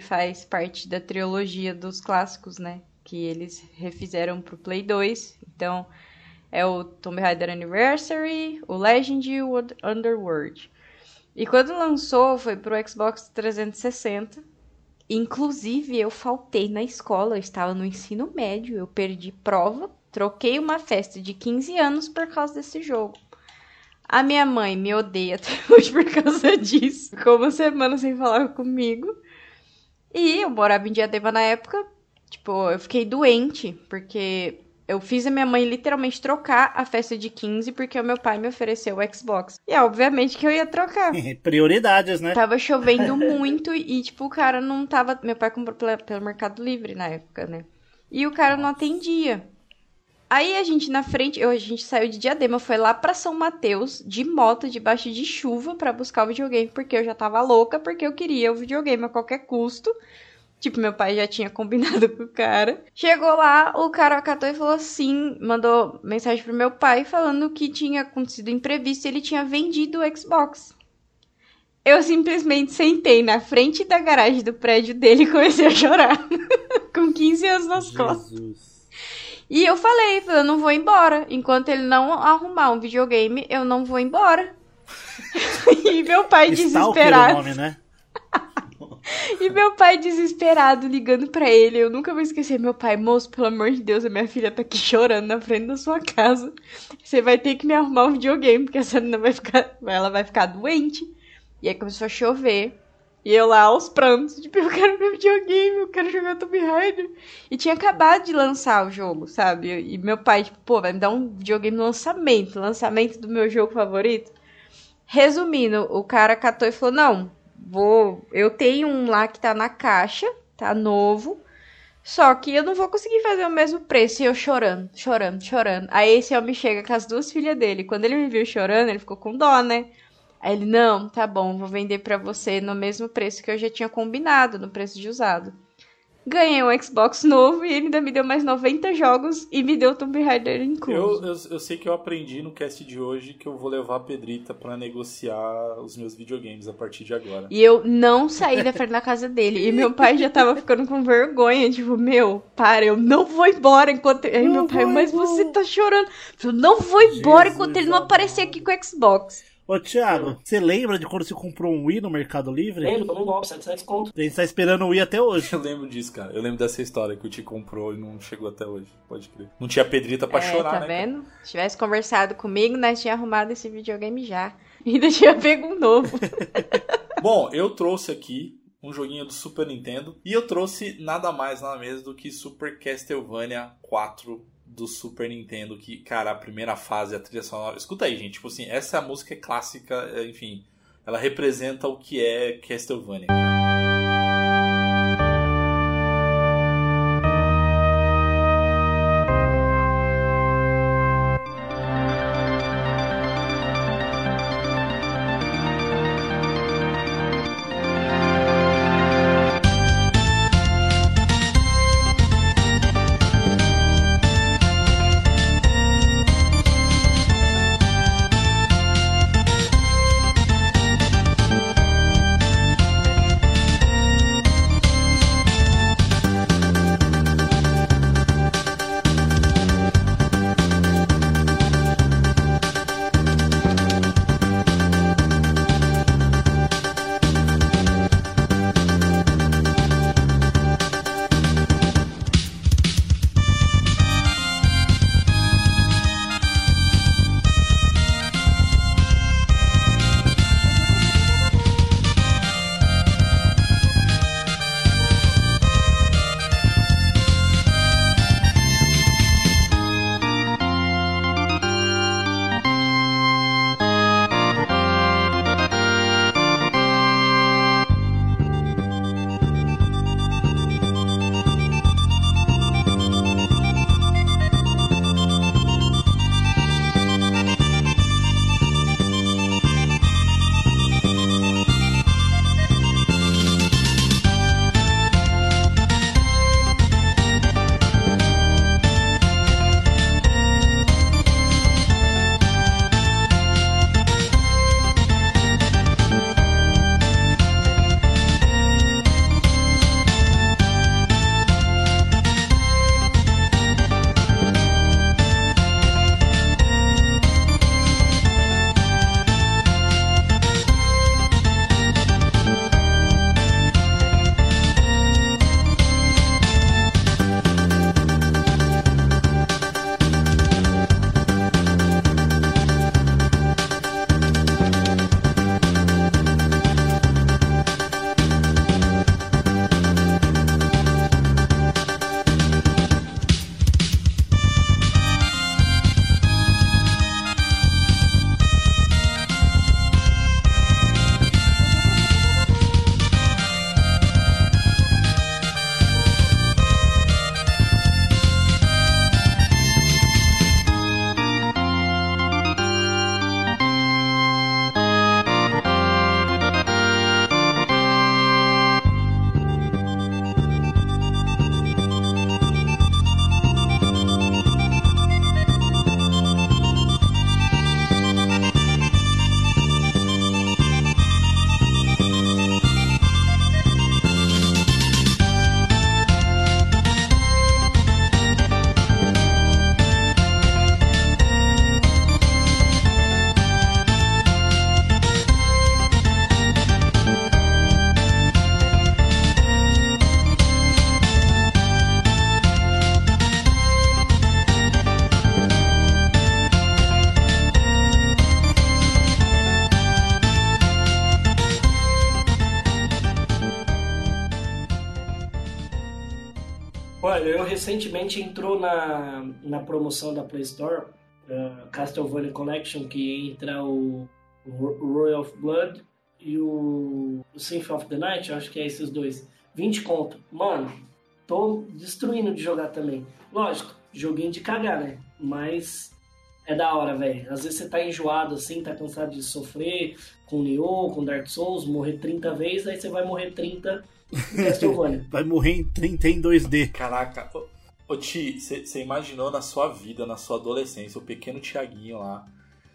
Faz parte da trilogia dos clássicos, né? Que eles refizeram pro Play 2. Então, é o Tomb Raider Anniversary, o Legend e o Underworld. E quando lançou, foi pro Xbox 360. Inclusive, eu faltei na escola, eu estava no ensino médio, eu perdi prova, troquei uma festa de 15 anos por causa desse jogo. A minha mãe me odeia até hoje por causa disso. Ficou uma semana sem falar comigo. E eu morava em Diadema na época. Tipo, eu fiquei doente, porque eu fiz a minha mãe literalmente trocar a festa de 15 porque o meu pai me ofereceu o Xbox. E obviamente que eu ia trocar. Prioridades, né? Tava chovendo muito e, tipo, o cara não tava. Meu pai comprou pelo Mercado Livre na época, né? E o cara não atendia. Aí a gente na frente, eu, a gente saiu de Diadema, foi lá para São Mateus de moto, debaixo de chuva, para buscar o videogame, porque eu já tava louca, porque eu queria o videogame a qualquer custo. Tipo, meu pai já tinha combinado com o cara. Chegou lá, o cara catou e falou assim: mandou mensagem pro meu pai falando que tinha acontecido imprevisto e ele tinha vendido o Xbox. Eu simplesmente sentei na frente da garagem do prédio dele e comecei a chorar. com 15 anos nas Jesus. costas. E eu falei, eu não vou embora. Enquanto ele não arrumar um videogame, eu não vou embora. e meu pai desesperado. Nome, né? e meu pai desesperado ligando para ele. Eu nunca vou esquecer meu pai, moço, pelo amor de Deus, a minha filha tá aqui chorando na frente da sua casa. Você vai ter que me arrumar um videogame, porque essa menina vai ficar, ela vai ficar doente. E aí começou a chover. E eu lá aos prantos, tipo, eu quero meu videogame, eu quero jogar Tomb Raider. E tinha acabado de lançar o jogo, sabe? E meu pai, tipo, pô, vai me dar um videogame no lançamento, lançamento do meu jogo favorito. Resumindo, o cara catou e falou: Não, vou. Eu tenho um lá que tá na caixa, tá novo. Só que eu não vou conseguir fazer o mesmo preço. E eu chorando, chorando, chorando. Aí esse homem chega com as duas filhas dele. Quando ele me viu chorando, ele ficou com dó, né? Aí ele, não, tá bom, vou vender para você no mesmo preço que eu já tinha combinado, no preço de usado. Ganhei um Xbox novo e ele ainda me deu mais 90 jogos e me deu Tomb Raider incluso. Eu, eu, eu sei que eu aprendi no cast de hoje que eu vou levar a Pedrita para negociar os meus videogames a partir de agora. E eu não saí da frente da casa dele. E meu pai já tava ficando com vergonha. Tipo, meu, para, eu não vou embora enquanto. Aí meu pai, mas você tá chorando. Eu não vou embora Jesus enquanto ele não aparecer aqui com o Xbox. Ô, Thiago, você lembra de quando você comprou um Wii no Mercado Livre? Lembro, tomou um golpe, 700 conto. A gente tá esperando o Wii até hoje. Eu lembro disso, cara. Eu lembro dessa história que o Ti comprou e não chegou até hoje. Pode crer. Não tinha pedrita pra é, chorar, tá né? Tá vendo? Cara? Se tivesse conversado comigo, nós tinha arrumado esse videogame já. E ainda tinha pego um novo. Bom, eu trouxe aqui um joguinho do Super Nintendo. E eu trouxe nada mais, nada menos do que Super Castlevania 4 do Super Nintendo, que, cara, a primeira fase, a trilha sonora. Escuta aí, gente. Tipo assim, essa música é clássica, é, enfim. Ela representa o que é Castlevania. Entrou na, na promoção da Play Store, uh, Castlevania Collection, que entra o, o Royal of Blood e o, o Symphony of the Night, acho que é esses dois. 20 conto. Mano, tô destruindo de jogar também. Lógico, joguinho de cagar, né? Mas é da hora, velho. Às vezes você tá enjoado assim, tá cansado de sofrer com Nioh, com Dark Souls, morrer 30 vezes, aí você vai morrer 30 Castlevania. vai morrer em 30 em 2D. Caraca, ô, Ti, você imaginou na sua vida, na sua adolescência, o pequeno Tiaguinho lá.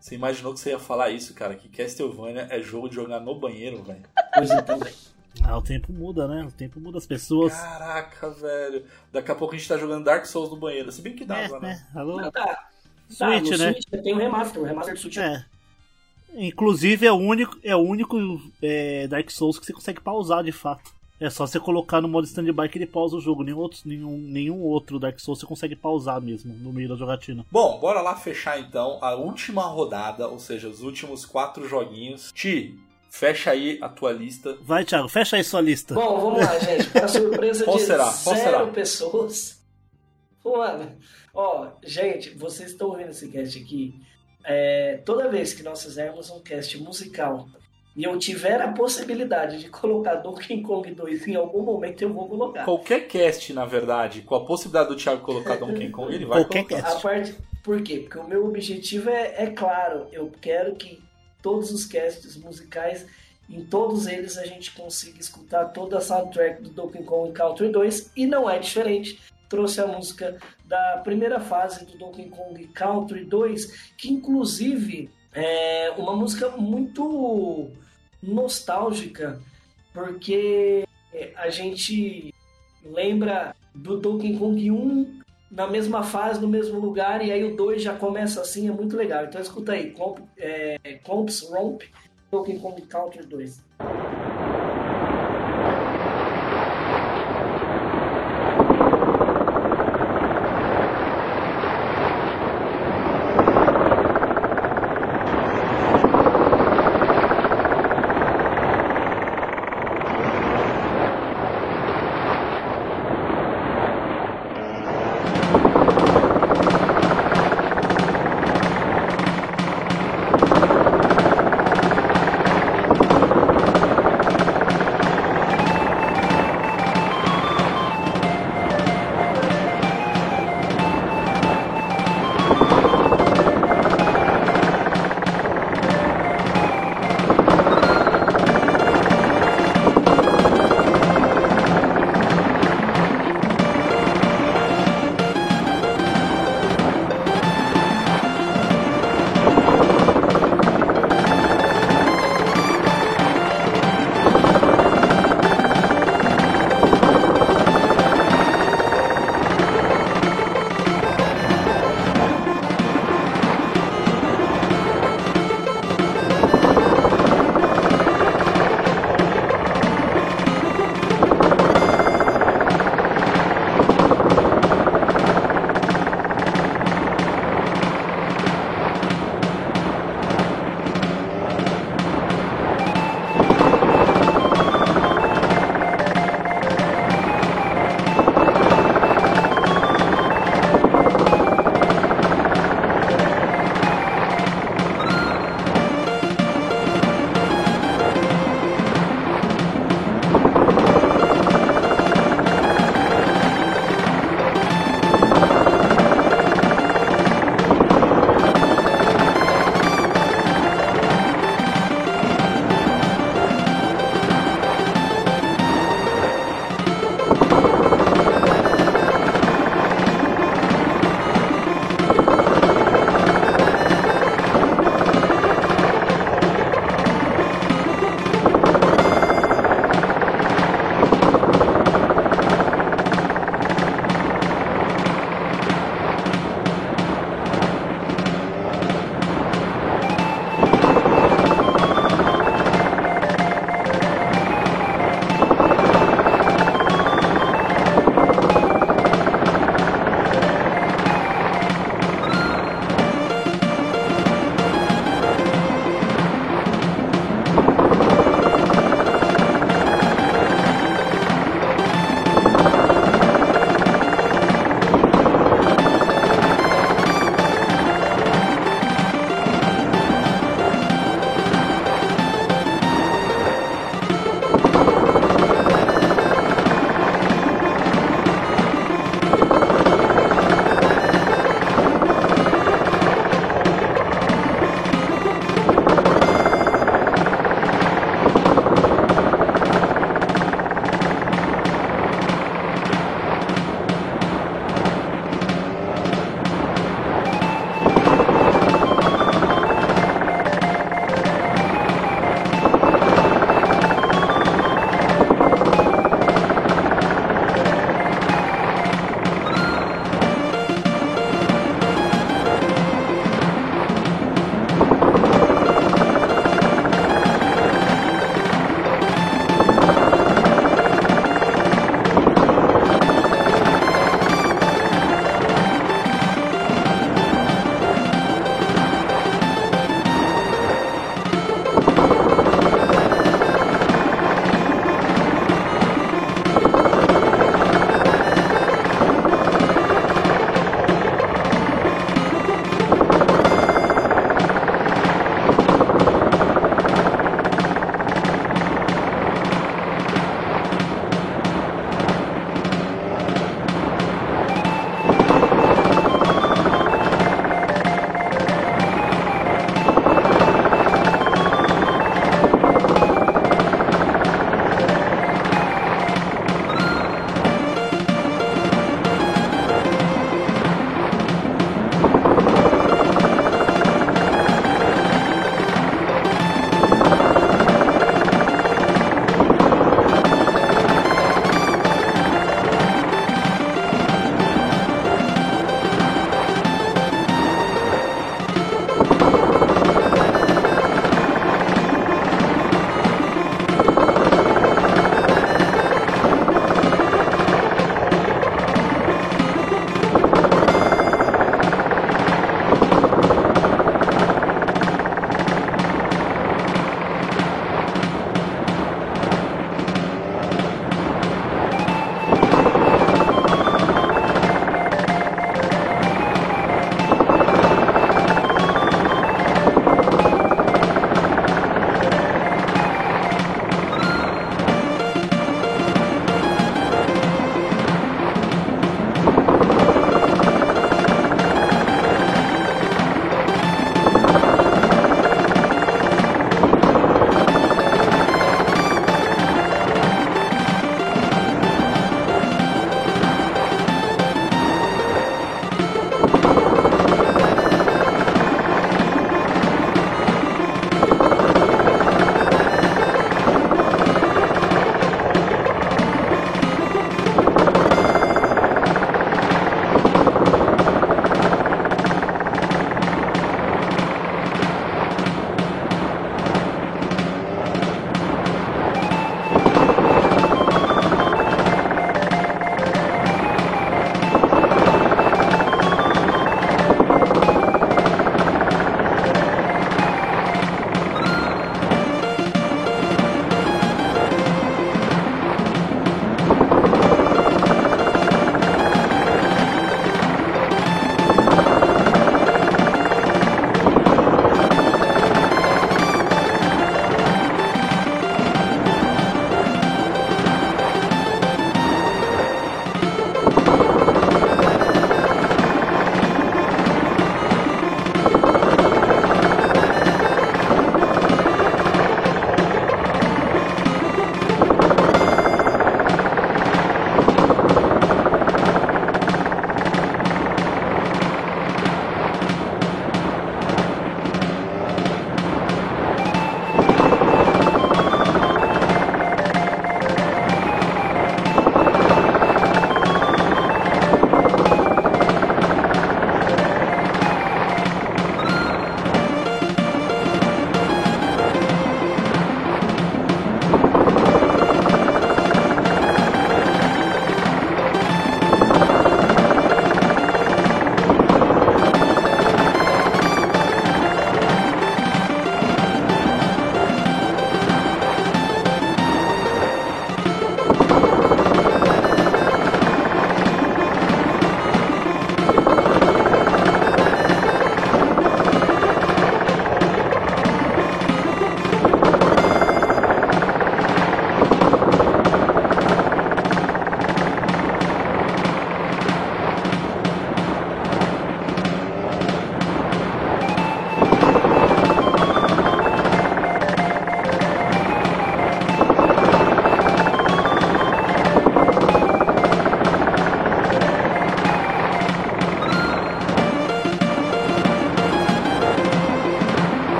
Você imaginou que você ia falar isso, cara? Que Castlevania é jogo de jogar no banheiro, velho. Pois então, velho. Ah, o tempo muda, né? O tempo muda as pessoas. Caraca, velho. Daqui a pouco a gente tá jogando Dark Souls no banheiro. Se bem que dá, é, né? né? Alô? Ah, tá. Switch, tá, no né? Switch tem o remaster, o remaster do Switch. É. Inclusive é o único, é o único é, Dark Souls que você consegue pausar de fato. É só você colocar no modo standby que ele pausa o jogo. Nenhum outro, nenhum, nenhum outro Dark Souls você consegue pausar mesmo no meio da jogatina. Bom, bora lá fechar então a última rodada, ou seja, os últimos quatro joguinhos. Ti, fecha aí a tua lista. Vai, Thiago, fecha aí sua lista. Bom, vamos lá, gente. Para surpresa Qual de será? Qual zero será? pessoas. Mano, ó, gente, vocês estão ouvindo esse cast aqui. é, toda vez que nós fizermos um cast musical e eu tiver a possibilidade de colocar Donkey Kong 2 em algum momento, eu vou colocar. Qualquer cast, na verdade, com a possibilidade do Thiago colocar Donkey Kong, ele vai Qualquer colocar. cast. A parte, por quê? Porque o meu objetivo é, é claro, eu quero que todos os casts musicais, em todos eles a gente consiga escutar toda a soundtrack do Donkey Kong Country 2 e não é diferente. Trouxe a música da primeira fase do Donkey Kong Country 2, que inclusive é uma música muito nostálgica, porque a gente lembra do Donkey Kong 1 na mesma fase, no mesmo lugar, e aí o 2 já começa assim, é muito legal. Então escuta aí, é, Clomps Romp, Donkey Kong Country 2.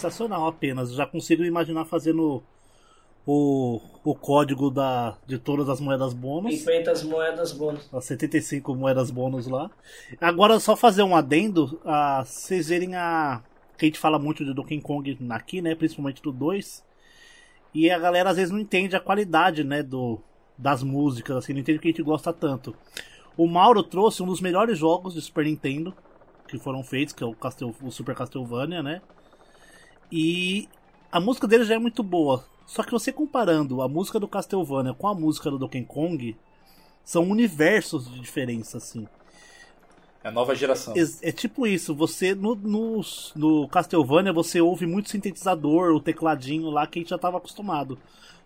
Sensacional apenas. já consigo imaginar fazendo o, o código da, de todas as moedas bônus. 50 moedas bônus. As 75 moedas bônus lá. Agora, só fazer um adendo, a, vocês verem a. Que a gente fala muito de Donkey Kong aqui, né? Principalmente do 2. E a galera às vezes não entende a qualidade, né? Do, das músicas, assim, não entende o que a gente gosta tanto. O Mauro trouxe um dos melhores jogos de Super Nintendo que foram feitos, que é o, Castel, o Super Castlevania, né? E a música dele já é muito boa. Só que você comparando a música do Castlevania com a música do Donkey Kong, são universos de diferença, assim. É a nova geração. É, é tipo isso, você no, no, no, Castlevania você ouve muito sintetizador, o tecladinho lá que a gente já estava acostumado.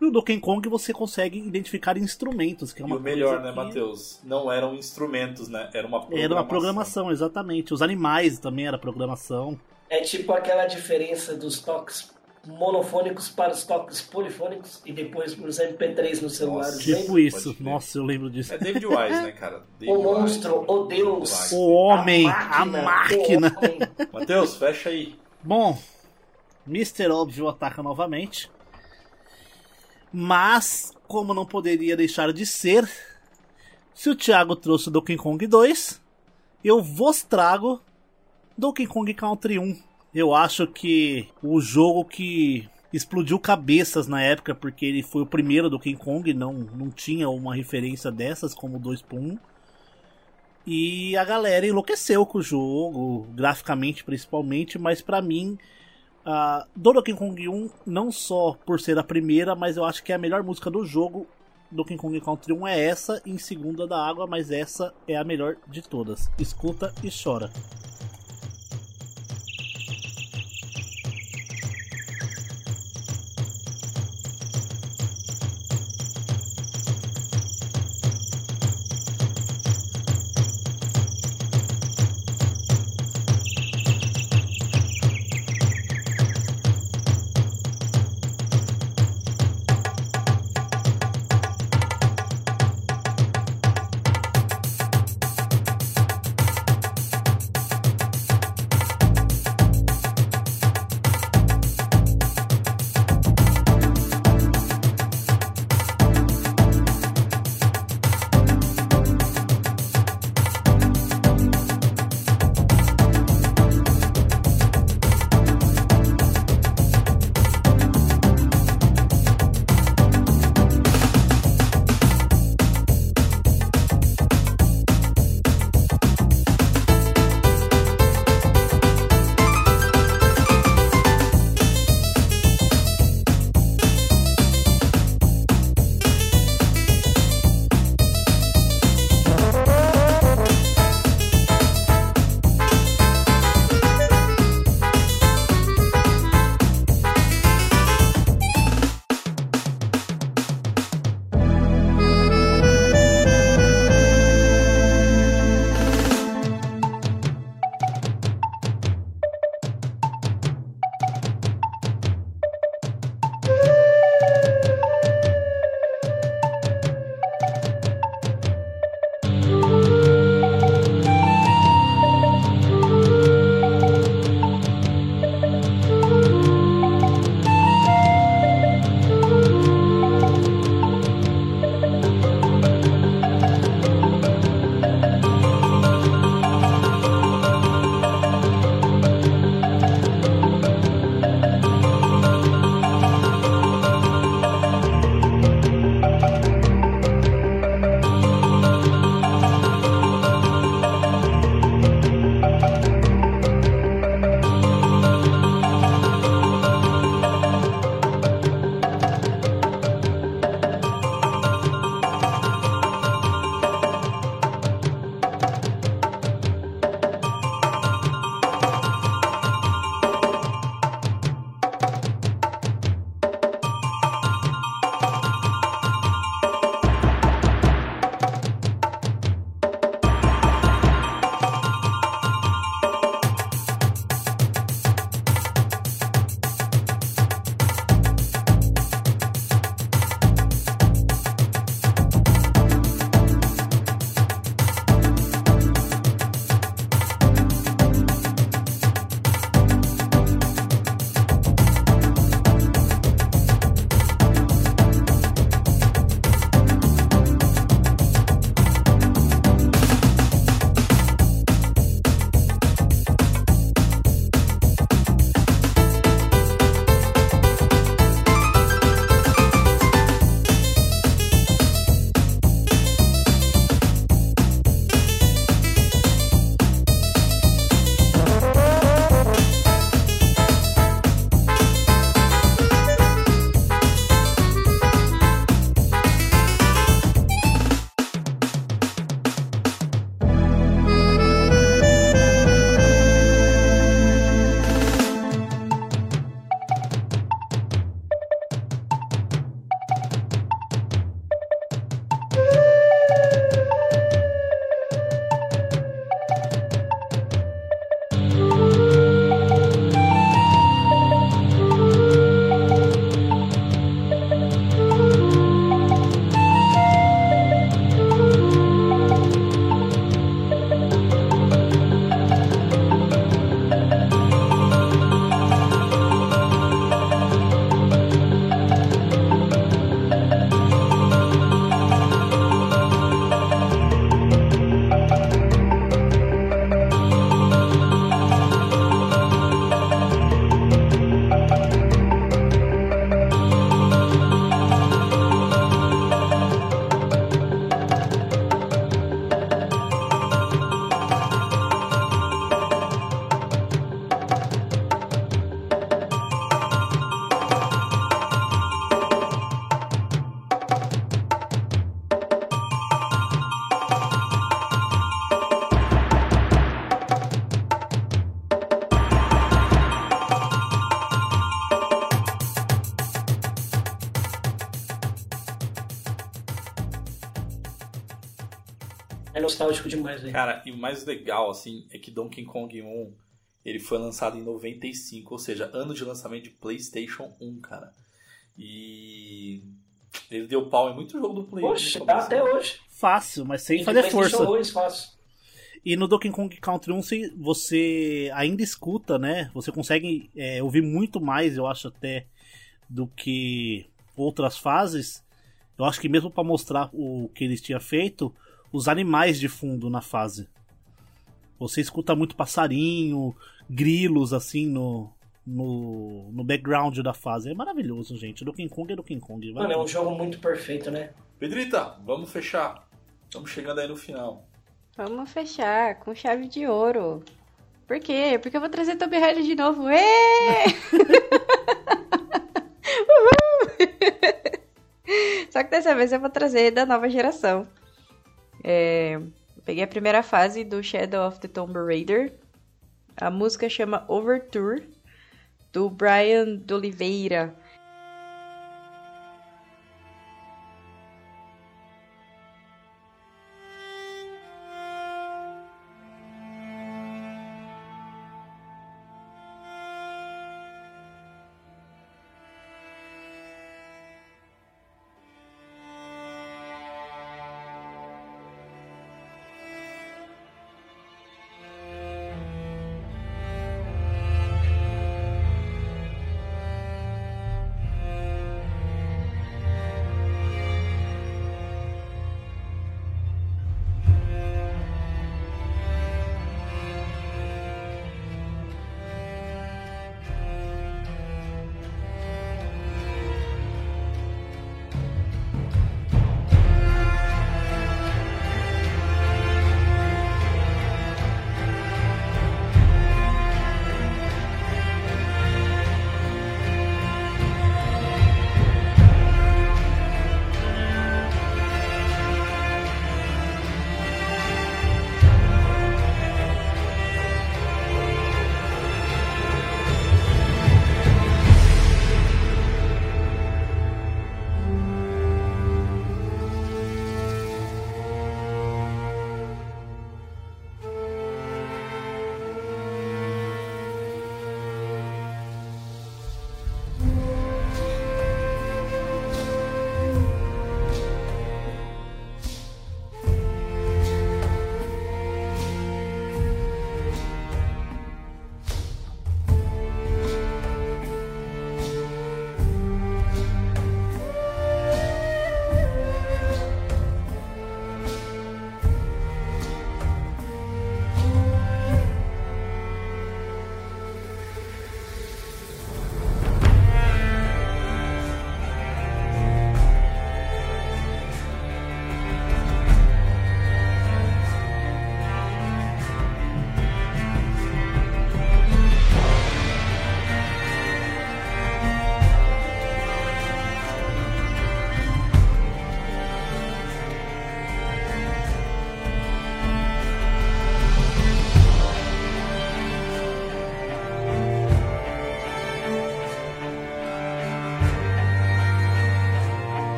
No Donkey Kong você consegue identificar instrumentos, que é uma e o melhor, né, Matheus? Não eram instrumentos, né? Era uma programação. Era uma programação, exatamente. Os animais também era programação. É tipo aquela diferença dos toques monofônicos para os toques polifônicos e depois para os MP3 no celular. Nossa, tipo isso. Nossa, eu lembro disso. É David Wise, né, cara? David o monstro, Wise. o Deus. O homem, a máquina. A máquina. Matheus, fecha aí. Bom, Mr. Óbvio ataca novamente. Mas, como não poderia deixar de ser, se o Thiago trouxe o Donkey Kong 2, eu vos trago Donkey Kong Country 1 eu acho que o jogo que explodiu cabeças na época, porque ele foi o primeiro do King Kong, não, não tinha uma referência dessas como 2 por 1. E a galera enlouqueceu com o jogo, graficamente principalmente, mas para mim, uh, Donkey Kong 1, não só por ser a primeira, mas eu acho que é a melhor música do jogo. Donkey Kong Country 1 é essa, em segunda da água, mas essa é a melhor de todas. Escuta e chora. Nostálgico demais, velho. Cara, e o mais legal, assim, é que Donkey Kong 1 ele foi lançado em 95, ou seja, ano de lançamento de PlayStation 1, cara. E ele deu pau em muito jogo do Play. Poxa, tá até hoje. Fácil, mas sem E fazer força. PlayStation 2, fácil. E no Donkey Kong Country 1 você- ainda escuta, né? Você consegue é, ouvir muito mais, eu acho até, do que outras fases. Eu acho que mesmo pra mostrar o que eles tinham feito, os animais de fundo na fase. Você escuta muito passarinho, grilos assim no, no, no background da fase. É maravilhoso, gente. Donkey Kong é Donkey Kong. vai Mano, é um jogo muito perfeito, né? Pedrita, vamos fechar. Estamos chegando aí no final. Vamos fechar com chave de ouro. Por quê? Porque eu vou trazer Tomb Raider de novo. Ê! Só que dessa vez eu vou trazer da nova geração. É, peguei a primeira fase do Shadow of the Tomb Raider. A música chama Overture, do Brian de Oliveira.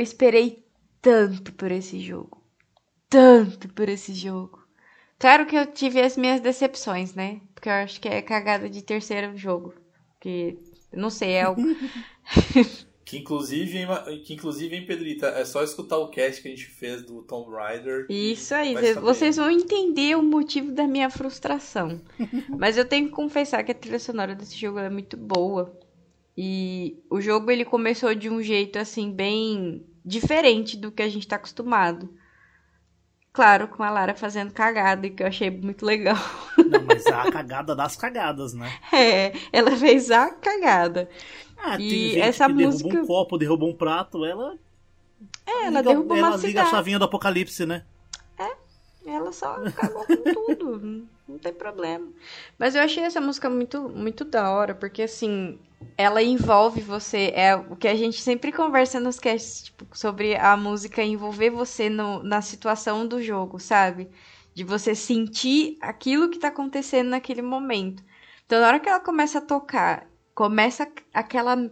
Eu esperei tanto por esse jogo. Tanto por esse jogo. Claro que eu tive as minhas decepções, né? Porque eu acho que é cagada de terceiro jogo. Que, não sei, é o. Que inclusive, que inclusive, hein, Pedrita, é só escutar o cast que a gente fez do Tomb Raider. Isso aí, vocês vão entender o motivo da minha frustração. Mas eu tenho que confessar que a trilha sonora desse jogo é muito boa. E o jogo ele começou de um jeito assim bem diferente do que a gente tá acostumado. Claro, com a Lara fazendo cagada, que eu achei muito legal. Não, mas é a cagada das cagadas, né? É, ela fez a cagada. Ah, e tem gente essa que música... derruba um copo, derruba um prato, ela. É, ela liga, derruba uma Ela liga a chavinha do apocalipse, né? É, ela só acabou com tudo. Não tem problema. Mas eu achei essa música muito, muito da hora, porque assim, ela envolve você. É o que a gente sempre conversa nos casts, tipo, sobre a música envolver você no, na situação do jogo, sabe? De você sentir aquilo que tá acontecendo naquele momento. Então, na hora que ela começa a tocar começa aquela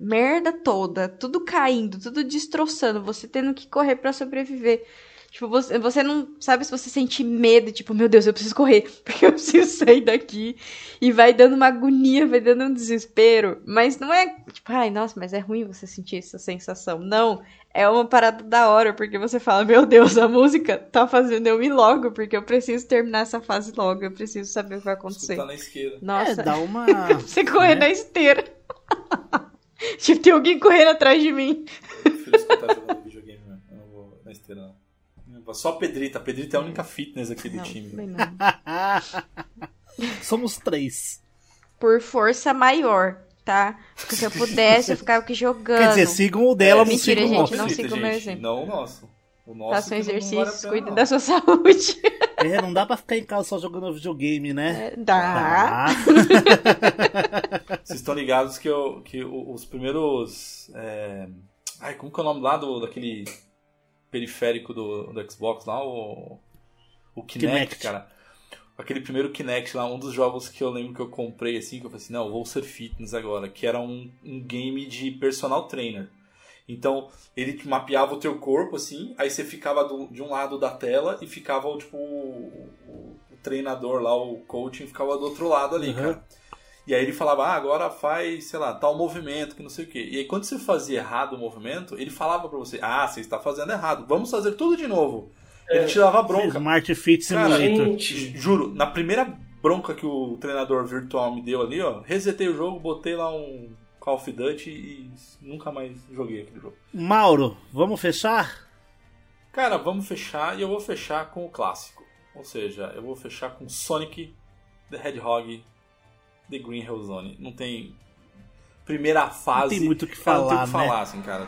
merda toda, tudo caindo, tudo destroçando, você tendo que correr para sobreviver. Tipo, você, você não sabe se você sente medo, tipo, meu Deus, eu preciso correr, porque eu preciso sair daqui. E vai dando uma agonia, vai dando um desespero. Mas não é tipo, ai, nossa, mas é ruim você sentir essa sensação. Não, é uma parada da hora, porque você fala, meu Deus, a música tá fazendo eu ir logo, porque eu preciso terminar essa fase logo, eu preciso saber o que vai acontecer. Tá na esquerda. Nossa. É, dá uma. você correr né? na esteira. tipo, tem alguém correndo atrás de mim. Eu prefiro escutar jogando videogame, né? Eu não vou na esteira, não. Só Pedrita. Pedrita é a única fitness aqui do não, time. Somos três. Por força maior, tá? Porque se eu pudesse, eu ficava aqui jogando. Quer dizer, sigam o dela, é, não Mentira, sigam gente, não sigam o meu exemplo. Não o nosso. O nosso Façam exercícios, vale cuidem da sua saúde. É, não dá pra ficar em casa só jogando videogame, né? É, dá. dá. Vocês estão ligados que, eu, que os primeiros. É... Ai, como que é o nome lá do, daquele periférico do, do Xbox lá, o, o Kinect, Kinect, cara. Aquele primeiro Kinect lá, um dos jogos que eu lembro que eu comprei assim, que eu falei assim, não, vou ser fitness agora, que era um, um game de personal trainer. Então, ele mapeava o teu corpo, assim, aí você ficava do, de um lado da tela e ficava, tipo, o, o, o treinador lá, o coaching, ficava do outro lado ali, uhum. cara. E aí ele falava, ah, agora faz, sei lá, tal movimento, que não sei o quê. E aí quando você fazia errado o movimento, ele falava para você, ah, você está fazendo errado, vamos fazer tudo de novo. É, ele te dava bronca. Smart Fit Simulator. Cara, juro, na primeira bronca que o treinador virtual me deu ali, ó, resetei o jogo, botei lá um Call of Duty e nunca mais joguei aquele jogo. Mauro, vamos fechar? Cara, vamos fechar e eu vou fechar com o clássico. Ou seja, eu vou fechar com Sonic the Hedgehog The Green Hill Zone. Não tem. Primeira fase. Não tem muito o que falar. Não tem o que falar, né? assim, cara.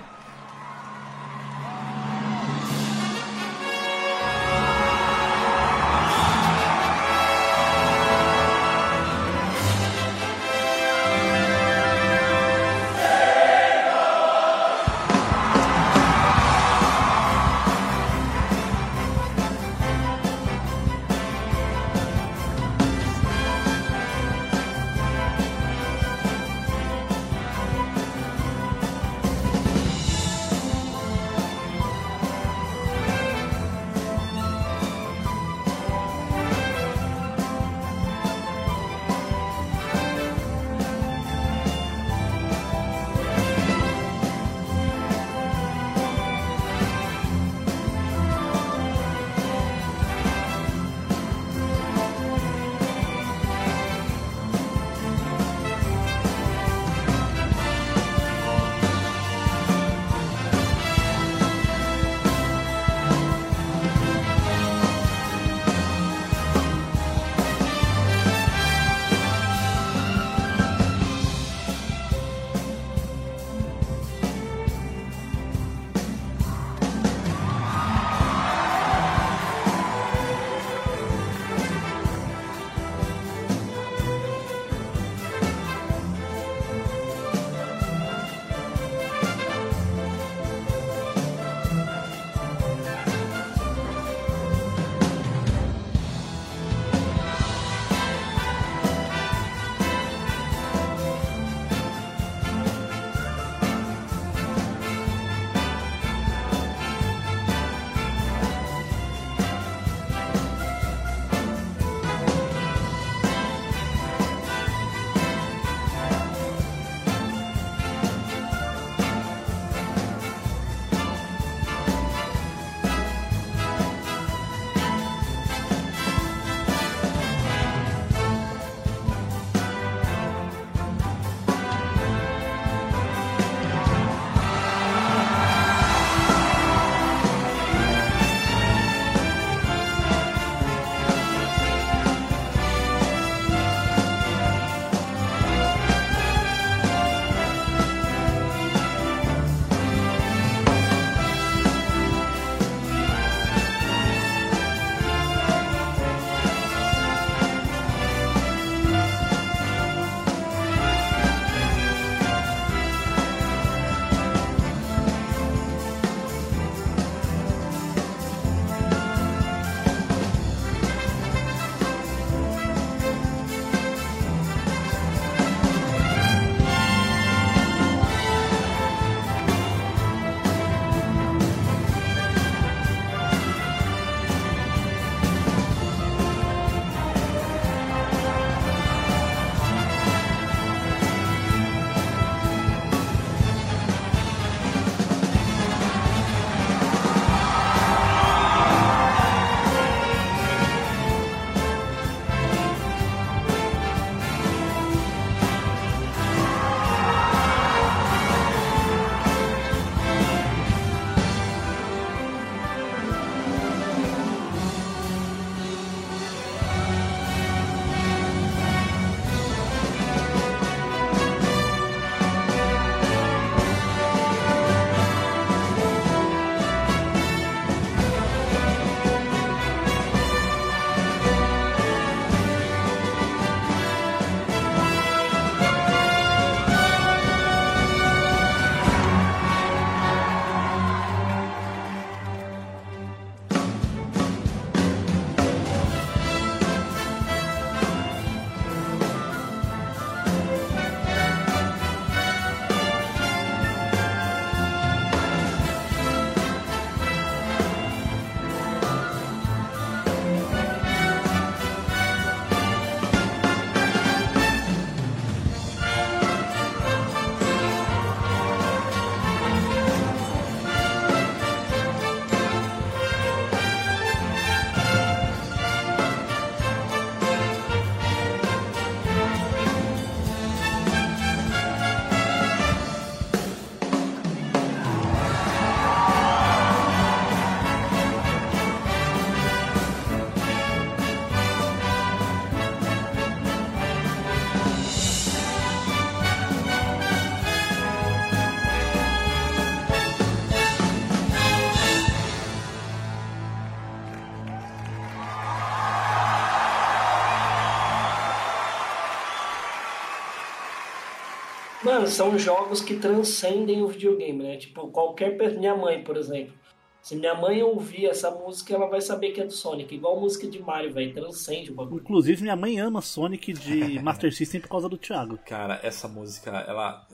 Mano, são jogos que transcendem o videogame, né? Tipo, qualquer minha mãe, por exemplo. Se minha mãe ouvir essa música, ela vai saber que é do Sonic. Igual música de Mario, velho. Transcende o bagulho. Inclusive, minha mãe ama Sonic de Master System por causa do Thiago. Cara, essa música, ela.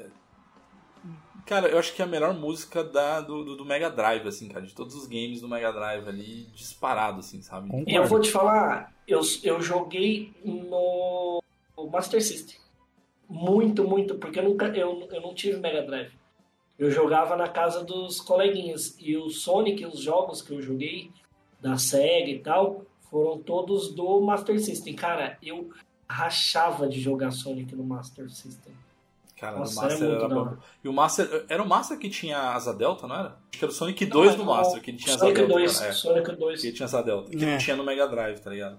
Cara, eu acho que é a melhor música da, do, do, do, Mega Drive, assim, cara. De todos os games do Mega Drive ali, disparado, assim, sabe? E eu vou te falar, eu, eu joguei no Master System. Muito, muito, porque eu, nunca, eu, eu não tive Mega Drive. Eu jogava na casa dos coleguinhas. E o Sonic, os jogos que eu joguei, da SEGA e tal, foram todos do Master System. Cara, eu rachava de jogar Sonic no Master System. Cara, Nossa, Master era, era E o Master. Era o Master que tinha asa delta, não era? Acho que era o Sonic 2 do Master, que tinha Sonic asa delta. 2, é. Sonic 2. Que tinha asa delta. Que é. não tinha no Mega Drive, tá ligado?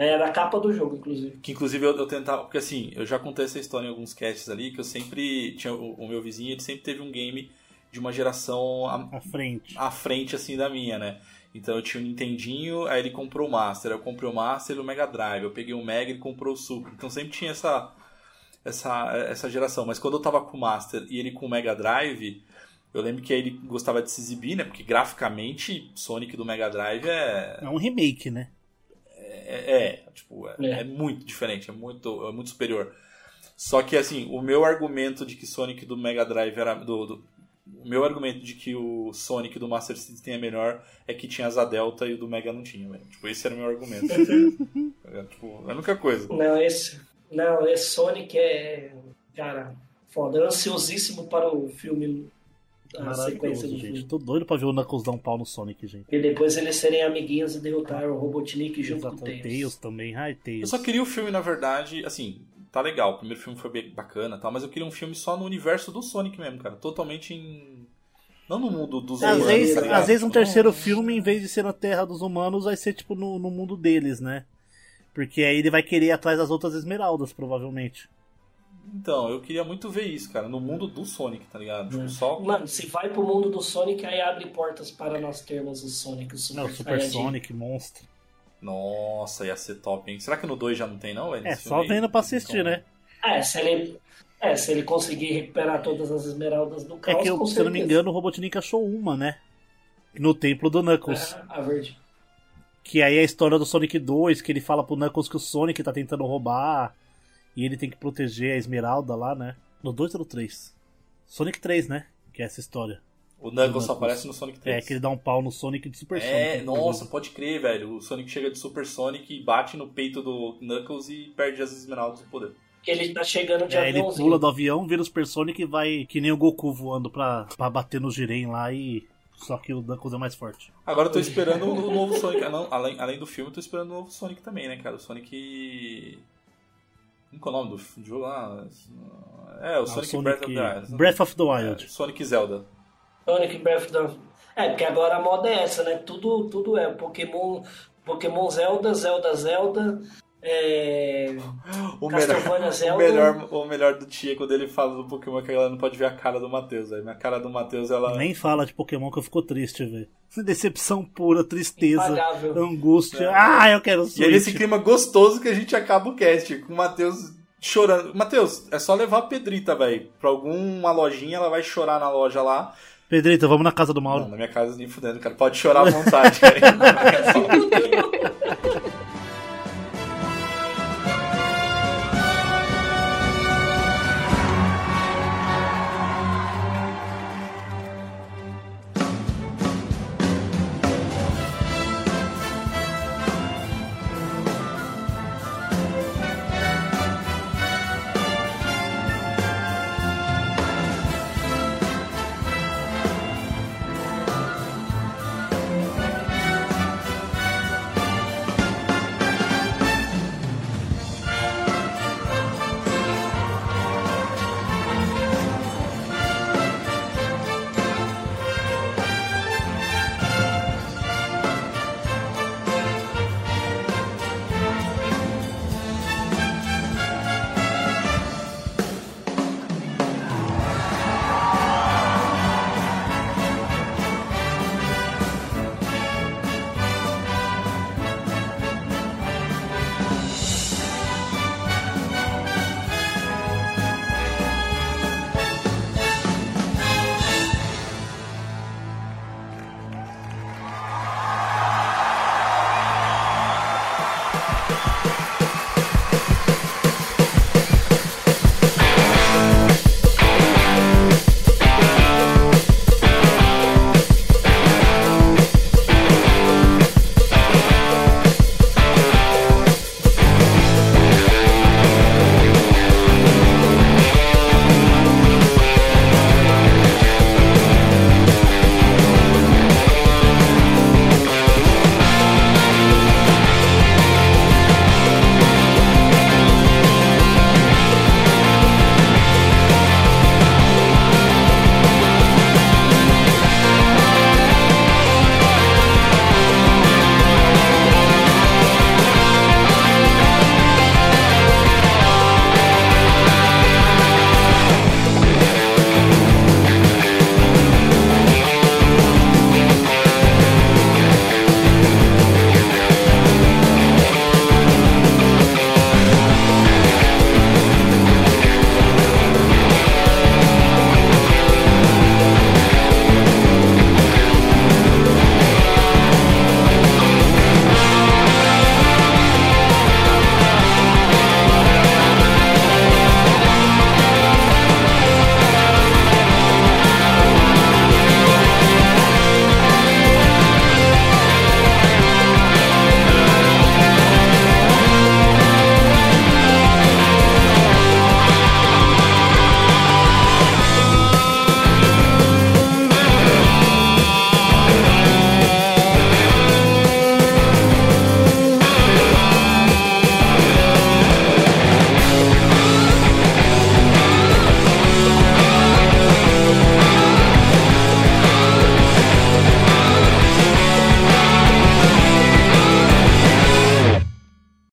Era a capa do jogo, inclusive. Que inclusive eu, eu tentava. Porque assim, eu já contei essa história em alguns casts ali, que eu sempre. Tinha o, o meu vizinho, ele sempre teve um game de uma geração à, à frente. À frente, assim, da minha, né? Então eu tinha o um Nintendinho, aí ele comprou o Master, eu comprei o Master e o Mega Drive. Eu peguei o Mega e ele comprou o Super. Então sempre tinha essa essa, essa geração. Mas quando eu tava com o Master e ele com o Mega Drive, eu lembro que ele gostava de se exibir, né? Porque graficamente, Sonic do Mega Drive é. É um remake, né? É, é tipo, é, é. é, muito diferente, é muito, é muito superior. Só que, assim, o meu argumento de que Sonic do Mega Drive era. Do, do, o meu argumento de que o Sonic do Master System é melhor é que tinha asa Delta e o do Mega não tinha, velho. Tipo, esse era o meu argumento. é, tipo, é a única coisa. Não, esse, não, esse Sonic é. Cara, foda. Ansiosíssimo para o filme. A sequência do gente. filme. Tô doido pra ver o Knuckles dar um pau no Sonic, gente. E depois eles serem amiguinhos e derrotar o Robotnik junto Exato, com o Tails. Tails também, ai, Tails. Eu só queria o filme, na verdade, assim, tá legal. O primeiro filme foi bem bacana tal, mas eu queria um filme só no universo do Sonic mesmo, cara. Totalmente em. Não no mundo dos às humanos. Vezes, tá às vezes um terceiro filme, em vez de ser na Terra dos Humanos, vai ser tipo no, no mundo deles, né? Porque aí ele vai querer ir atrás das outras esmeraldas, provavelmente. Então, eu queria muito ver isso, cara, no mundo do Sonic, tá ligado? Tipo, só... Mano, se vai pro mundo do Sonic, aí abre portas para nós termos o Sonic, o Super, não, o Super Sonic, monstro. Nossa, ia ser top, hein? Será que no 2 já não tem, não? É, só vendo pra assistir, né? É, se ele, é, se ele conseguir recuperar todas as esmeraldas do caos, É que, eu, se eu não me engano, o Robotnik achou uma, né? No templo do Knuckles. É, a verde. Que aí é a história do Sonic 2, que ele fala pro Knuckles que o Sonic tá tentando roubar. E ele tem que proteger a Esmeralda lá, né? No 2 ou no 3? Sonic 3, né? Que é essa história. O Knuckles só aparece no Sonic 3. É, que ele dá um pau no Sonic de Super Sonic. É, nossa, pode crer, velho. O Sonic chega de Super Sonic e bate no peito do Knuckles e perde as esmeraldas do poder. Que ele tá chegando de é, aviãozinho. Ele pula do avião, vira o Super Sonic e vai que nem o Goku voando pra, pra bater no Jiren lá e só que o Knuckles é mais forte. Agora eu tô esperando o novo Sonic. Ah, além, além do filme, eu tô esperando o novo Sonic também, né, cara? O Sonic. Qual é o nome do jogo lá? É, o ah, Sonic, Sonic, Breath of the Wild. Breath of the Wild. É, Sonic Zelda. Sonic Breath of the É, porque agora a moda é essa, né? Tudo, tudo é Pokémon, Pokémon Zelda, Zelda, Zelda. É... O melhor, Zelda... o, melhor, o melhor do Tia é quando ele fala do Pokémon que ela não pode ver a cara do Matheus. Aí minha cara do Matheus, ela. Nem fala de Pokémon que eu fico triste, velho. Decepção pura, tristeza, Impagável. angústia. É. Ah, eu quero Switch. E é nesse clima gostoso que a gente acaba o cast, com o Matheus chorando. Matheus, é só levar a Pedrita, velho. Pra alguma lojinha, ela vai chorar na loja lá. Pedrita, vamos na casa do Mauro. Não, na minha casa nem fudendo, cara. Pode chorar à vontade.